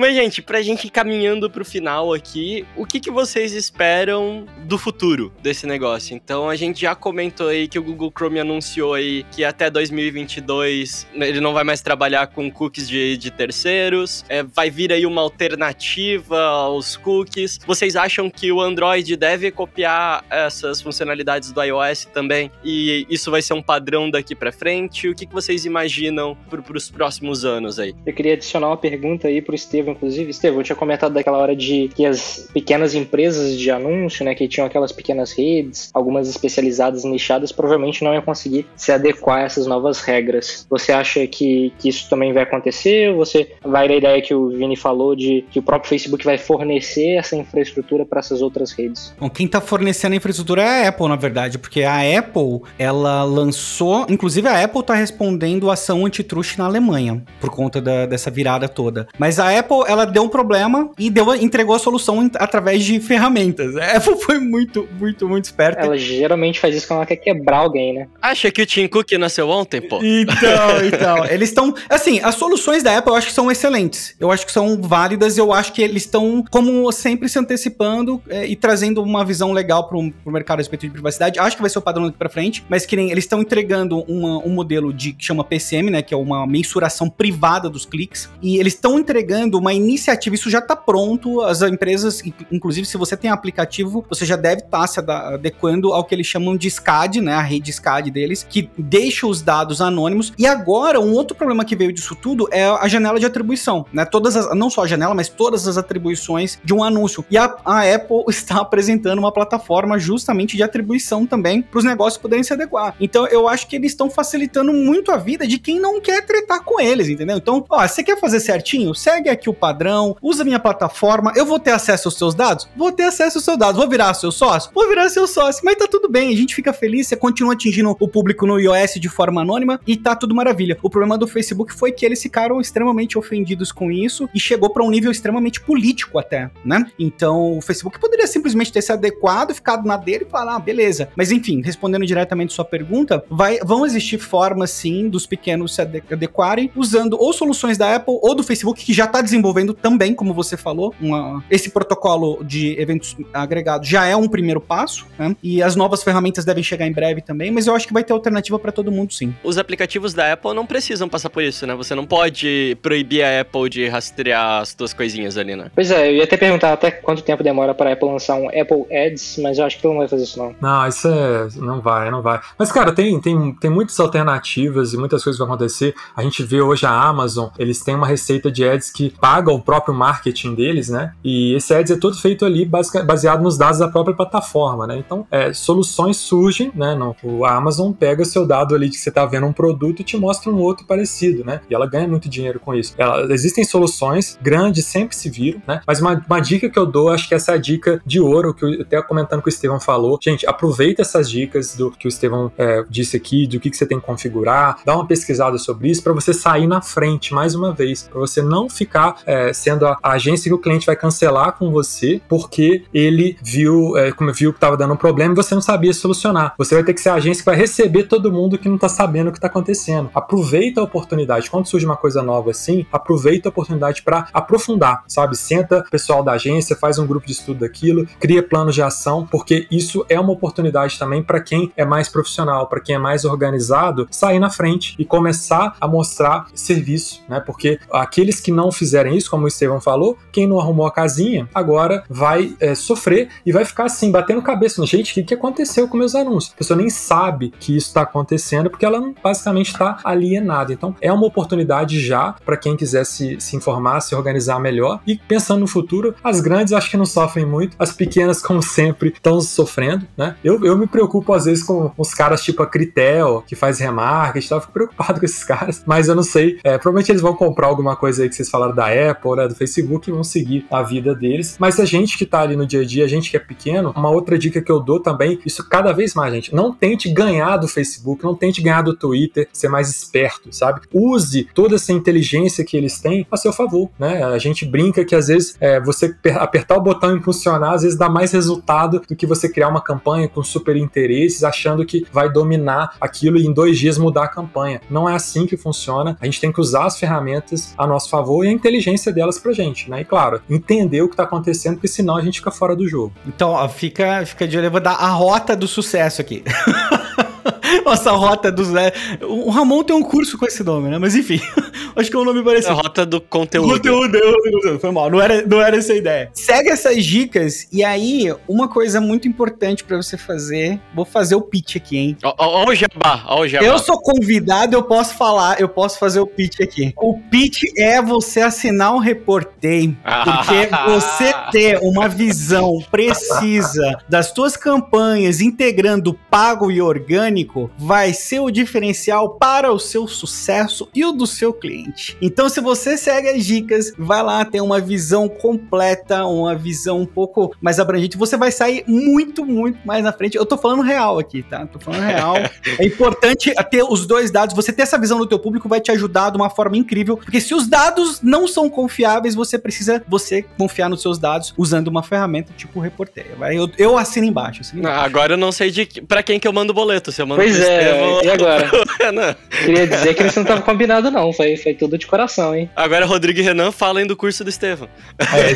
Speaker 1: Mas, gente, pra gente ir caminhando pro final aqui, o que, que vocês esperam do futuro desse negócio? Então, a gente já comentou aí que o Google Chrome anunciou aí que até 2022 ele não vai mais trabalhar com cookies de, de terceiros, é, vai vir aí uma alternativa aos cookies. Vocês acham que o Android deve copiar essas funcionalidades do iOS também? E isso vai ser um padrão daqui para frente? O que, que vocês imaginam para os próximos anos aí?
Speaker 2: Eu queria adicionar uma pergunta aí pro Estevam, inclusive. Estevam, eu tinha comentado daquela hora de que as pequenas empresas de anúncio, né, que tinham aquelas pequenas redes, algumas especializadas, nichadas, provavelmente não iam conseguir se adequar a essas novas regras. Você acha que, que isso também vai acontecer? Você vai da ideia que o Vini falou de que o próprio Facebook vai fornecer essa infraestrutura para essas outras redes?
Speaker 4: Bom, quem está fornecendo a infraestrutura é a Apple, na verdade, porque a Apple, ela lançou, inclusive a Apple está respondendo ação antitruste na Alemanha, por conta da, dessa virada toda. Mas a Apple, ela deu um problema e deu, entregou a solução através de ferramentas. A Apple foi muito, muito, muito esperta.
Speaker 2: Ela geralmente faz isso quando ela quer quebrar alguém, né?
Speaker 1: Acha que o Tim Cook nasceu ontem, pô?
Speaker 4: Então, então. eles estão. Assim, as soluções da Apple eu acho que são excelentes. Eu acho que são válidas. Eu acho que eles estão, como sempre, se antecipando é, e trazendo uma visão legal pro, pro mercado a respeito de privacidade. Acho que vai ser o padrão daqui pra frente, mas que nem eles estão entregando uma, um modelo de que chama PCM, né? Que é uma mensuração privada dos cliques. E eles estão entregando uma uma iniciativa, isso já está pronto, as empresas, inclusive se você tem aplicativo, você já deve estar tá se adequando ao que eles chamam de SCAD, né, a rede SCAD deles, que deixa os dados anônimos. E agora, um outro problema que veio disso tudo é a janela de atribuição, né, todas as, não só a janela, mas todas as atribuições de um anúncio. E a, a Apple está apresentando uma plataforma justamente de atribuição também para os negócios poderem se adequar. Então, eu acho que eles estão facilitando muito a vida de quem não quer tretar com eles, entendeu? Então, ó, você quer fazer certinho? Segue aqui o padrão, usa minha plataforma, eu vou ter acesso aos seus dados? Vou ter acesso aos seus dados. Vou virar seu sócio? Vou virar seu sócio. Mas tá tudo bem, a gente fica feliz, você continua atingindo o público no iOS de forma anônima e tá tudo maravilha. O problema do Facebook foi que eles ficaram extremamente ofendidos com isso e chegou para um nível extremamente político até, né? Então o Facebook poderia simplesmente ter se adequado, ficado na dele e falar, ah, beleza. Mas enfim, respondendo diretamente sua pergunta, vai, vão existir formas sim dos pequenos se adequarem usando ou soluções da Apple ou do Facebook que já tá desenvolvendo desenvolvendo também, como você falou, uma, esse protocolo de eventos agregados já é um primeiro passo, né? E as novas ferramentas devem chegar em breve também, mas eu acho que vai ter alternativa para todo mundo sim.
Speaker 1: Os aplicativos da Apple não precisam passar por isso, né? Você não pode proibir a Apple de rastrear as tuas coisinhas ali, né?
Speaker 2: Pois é, eu ia até perguntar até quanto tempo demora para a Apple lançar um Apple Ads, mas eu acho que ela não vai fazer isso não.
Speaker 3: Não, isso é. Não vai, não vai. Mas, cara, tem, tem, tem muitas alternativas e muitas coisas vão acontecer. A gente vê hoje a Amazon, eles têm uma receita de ads que paga o próprio marketing deles, né? E esse ads é todo feito ali baseado nos dados da própria plataforma, né? Então, é, soluções surgem, né? Não, o Amazon pega seu dado ali que você está vendo um produto e te mostra um outro parecido, né? E ela ganha muito dinheiro com isso. Ela, existem soluções grandes, sempre se viram, né? Mas uma, uma dica que eu dou, acho que essa é a dica de ouro, que eu até comentando que o Estevão falou. Gente, aproveita essas dicas do que o Estevão é, disse aqui, do que, que você tem que configurar, dá uma pesquisada sobre isso para você sair na frente mais uma vez, para você não ficar é, sendo a, a, agência que o cliente vai cancelar com você porque ele viu, é, como viu que estava dando um problema e você não sabia solucionar. Você vai ter que ser a agência que vai receber todo mundo que não está sabendo o que está acontecendo. Aproveita a oportunidade. Quando surge uma coisa nova assim, aproveita a oportunidade para aprofundar, sabe? Senta o pessoal da agência, faz um grupo de estudo daquilo, cria planos de ação, porque isso é uma oportunidade também para quem é mais profissional, para quem é mais organizado, sair na frente e começar a mostrar serviço, né? Porque aqueles que não fizerem isso, como o Estevão falou, quem não arrumou a casinha, agora vai é, sofrer e vai ficar assim, batendo cabeça. Gente, o que, que aconteceu com meus anúncios? A pessoa nem sabe que isso está acontecendo porque ela basicamente está alienada. Então, é uma oportunidade já para quem quiser se, se informar, se organizar melhor. E pensando no futuro, as grandes acho que não sofrem muito, as pequenas, como sempre, estão sofrendo, né? Eu, eu me preocupo às vezes com os caras tipo a Critel, que faz remarketing, eu fico preocupado com esses caras, mas eu não sei. É, provavelmente eles vão comprar alguma coisa aí que vocês falaram da Apple, né, do Facebook, vão seguir a vida deles. Mas a gente que tá ali no dia a dia, a gente que é pequeno, uma outra dica que eu dou também, isso cada vez mais, gente, não tente ganhar do Facebook, não tente ganhar do Twitter, ser mais esperto, sabe? Use toda essa inteligência que eles têm a seu favor, né? A gente brinca que às vezes é, você apertar o botão e impulsionar, às vezes dá mais resultado do que você criar uma campanha com super interesses, achando que vai dominar aquilo e em dois dias mudar a campanha. Não é assim que funciona. A gente tem que usar as ferramentas a nosso favor e a inteligência delas pra gente, né? E claro, entender o que tá acontecendo, porque senão a gente fica fora do jogo.
Speaker 4: Então, ó, fica, fica de olho, eu vou dar a rota do sucesso aqui. Nossa, rota dos. Né? O Ramon tem um curso com esse nome, né? Mas enfim, acho que é um nome parecido.
Speaker 1: A rota do conteúdo.
Speaker 4: Conteúdo, conteúdo. Foi mal, não era, não era essa a ideia. Segue essas dicas e aí, uma coisa muito importante para você fazer. Vou fazer o pitch aqui, hein?
Speaker 1: Ó, ó, o jabá, ó, o jabá.
Speaker 4: Eu sou convidado, eu posso falar, eu posso fazer o pitch aqui. O pitch é você assinar um reportei, porque você ter uma visão precisa das tuas campanhas integrando pago e orgânico vai ser o diferencial para o seu sucesso e o do seu cliente. Então, se você segue as dicas, vai lá ter uma visão completa, uma visão um pouco mais abrangente, você vai sair muito, muito mais na frente. Eu tô falando real aqui, tá? Tô falando real. é importante ter os dois dados. Você ter essa visão do teu público vai te ajudar de uma forma incrível, porque se os dados não são confiáveis, você precisa você confiar nos seus dados usando uma ferramenta tipo Reporteia. Eu, eu assino embaixo. Assino embaixo.
Speaker 1: Agora eu não sei de para quem que eu mando o boleto. Se eu mando
Speaker 2: pois é, e agora? Queria dizer que isso não tava combinado, não. Foi, foi tudo de coração, hein?
Speaker 1: Agora Rodrigo e Renan falem do curso do Estevam.
Speaker 3: É,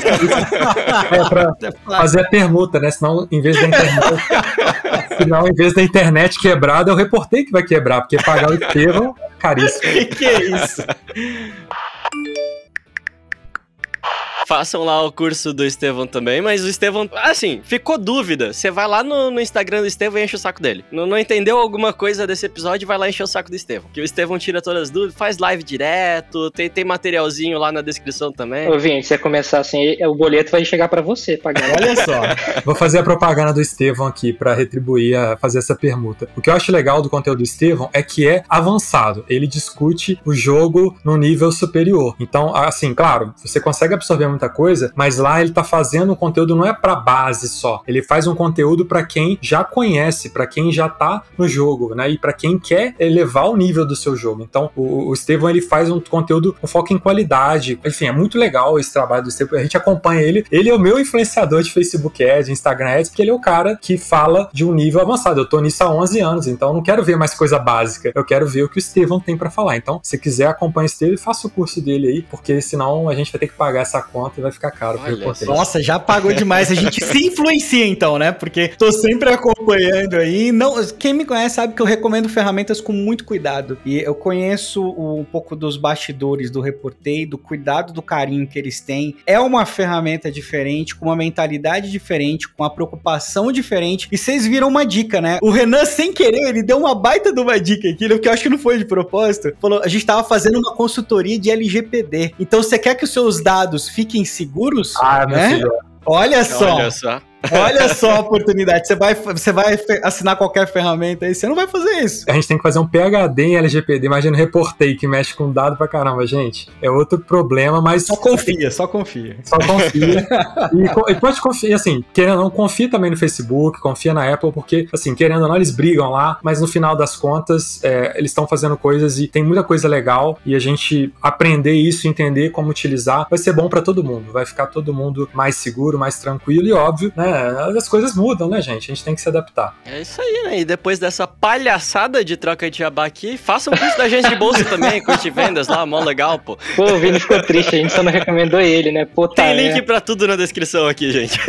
Speaker 3: é pra fazer a permuta, né? Senão, em vez da internet. senão, em vez da internet quebrada, eu reportei que vai quebrar, porque pagar o Estevam é caríssimo.
Speaker 4: que, que é isso?
Speaker 1: Façam lá o curso do Estevão também, mas o Estevão, assim, ficou dúvida. Você vai lá no, no Instagram do Estevão e enche o saco dele. Não, não, entendeu alguma coisa desse episódio, vai lá encher o saco do Estevão. Que o Estevão tira todas as dúvidas, faz live direto, tem, tem materialzinho lá na descrição também.
Speaker 2: Ô, Vinte, se você começar assim, o boleto vai chegar para você pagar.
Speaker 3: Olha só. Vou fazer a propaganda do Estevão aqui para retribuir a fazer essa permuta. O que eu acho legal do conteúdo do Estevão é que é avançado. Ele discute o jogo no nível superior. Então, assim, claro, você consegue absorver muito tanta coisa, mas lá ele tá fazendo um conteúdo não é para base só. Ele faz um conteúdo para quem já conhece, para quem já tá no jogo, né? E para quem quer elevar o nível do seu jogo. Então, o, o Estevão ele faz um conteúdo com foco em qualidade. Enfim, é muito legal esse trabalho do Estevão. A gente acompanha ele. Ele é o meu influenciador de Facebook Ads, Instagram Ads, porque ele é o cara que fala de um nível avançado. Eu tô nisso há 11 anos, então eu não quero ver mais coisa básica. Eu quero ver o que o Estevão tem para falar. Então, se quiser acompanha o Estevão e faça o curso dele aí, porque senão a gente vai ter que pagar essa conta e vai ficar caro.
Speaker 4: Nossa, já pagou demais. A gente se influencia então, né? Porque tô sempre acompanhando aí. Não, quem me conhece sabe que eu recomendo ferramentas com muito cuidado. E eu conheço um pouco dos bastidores do Reportei, do cuidado, do carinho que eles têm. É uma ferramenta diferente, com uma mentalidade diferente, com uma preocupação diferente. E vocês viram uma dica, né? O Renan, sem querer, ele deu uma baita de uma dica aqui, que eu acho que não foi de propósito. Falou, a gente tava fazendo uma consultoria de LGPD. Então você quer que os seus dados fiquem seguros?
Speaker 3: Ah, meu né? filho.
Speaker 4: Olha só. Olha só. Olha só a oportunidade. Você vai, você vai assinar qualquer ferramenta aí, você não vai fazer isso.
Speaker 3: A gente tem que fazer um PHD em LGPD. Imagina, reportei que mexe com dado pra caramba, gente. É outro problema, mas.
Speaker 4: Só confia, só confia.
Speaker 3: Só confia. e, e, pode confiar, assim, querendo ou não, confia também no Facebook, confia na Apple, porque, assim, querendo ou não, eles brigam lá, mas no final das contas, é, eles estão fazendo coisas e tem muita coisa legal. E a gente aprender isso, entender como utilizar, vai ser bom para todo mundo. Vai ficar todo mundo mais seguro, mais tranquilo e óbvio, né? É, as coisas mudam, né, gente? A gente tem que se adaptar.
Speaker 1: É isso aí, né? E depois dessa palhaçada de troca de jabá aqui, faça um curso da agência de bolsa também, curso de vendas lá, mó legal, pô.
Speaker 2: Pô, o Vini ficou triste, a gente só não recomendou ele, né? Pô,
Speaker 1: tá, Tem link né? pra tudo na descrição aqui, gente.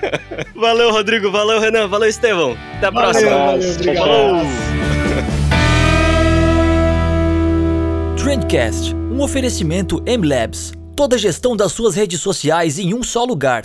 Speaker 1: valeu, Rodrigo, valeu, Renan, valeu, Estevão. Até a valeu, próxima. Valeu, obrigado. Falou.
Speaker 5: Trendcast, um oferecimento M-Labs. Toda a gestão das suas redes sociais em um só lugar.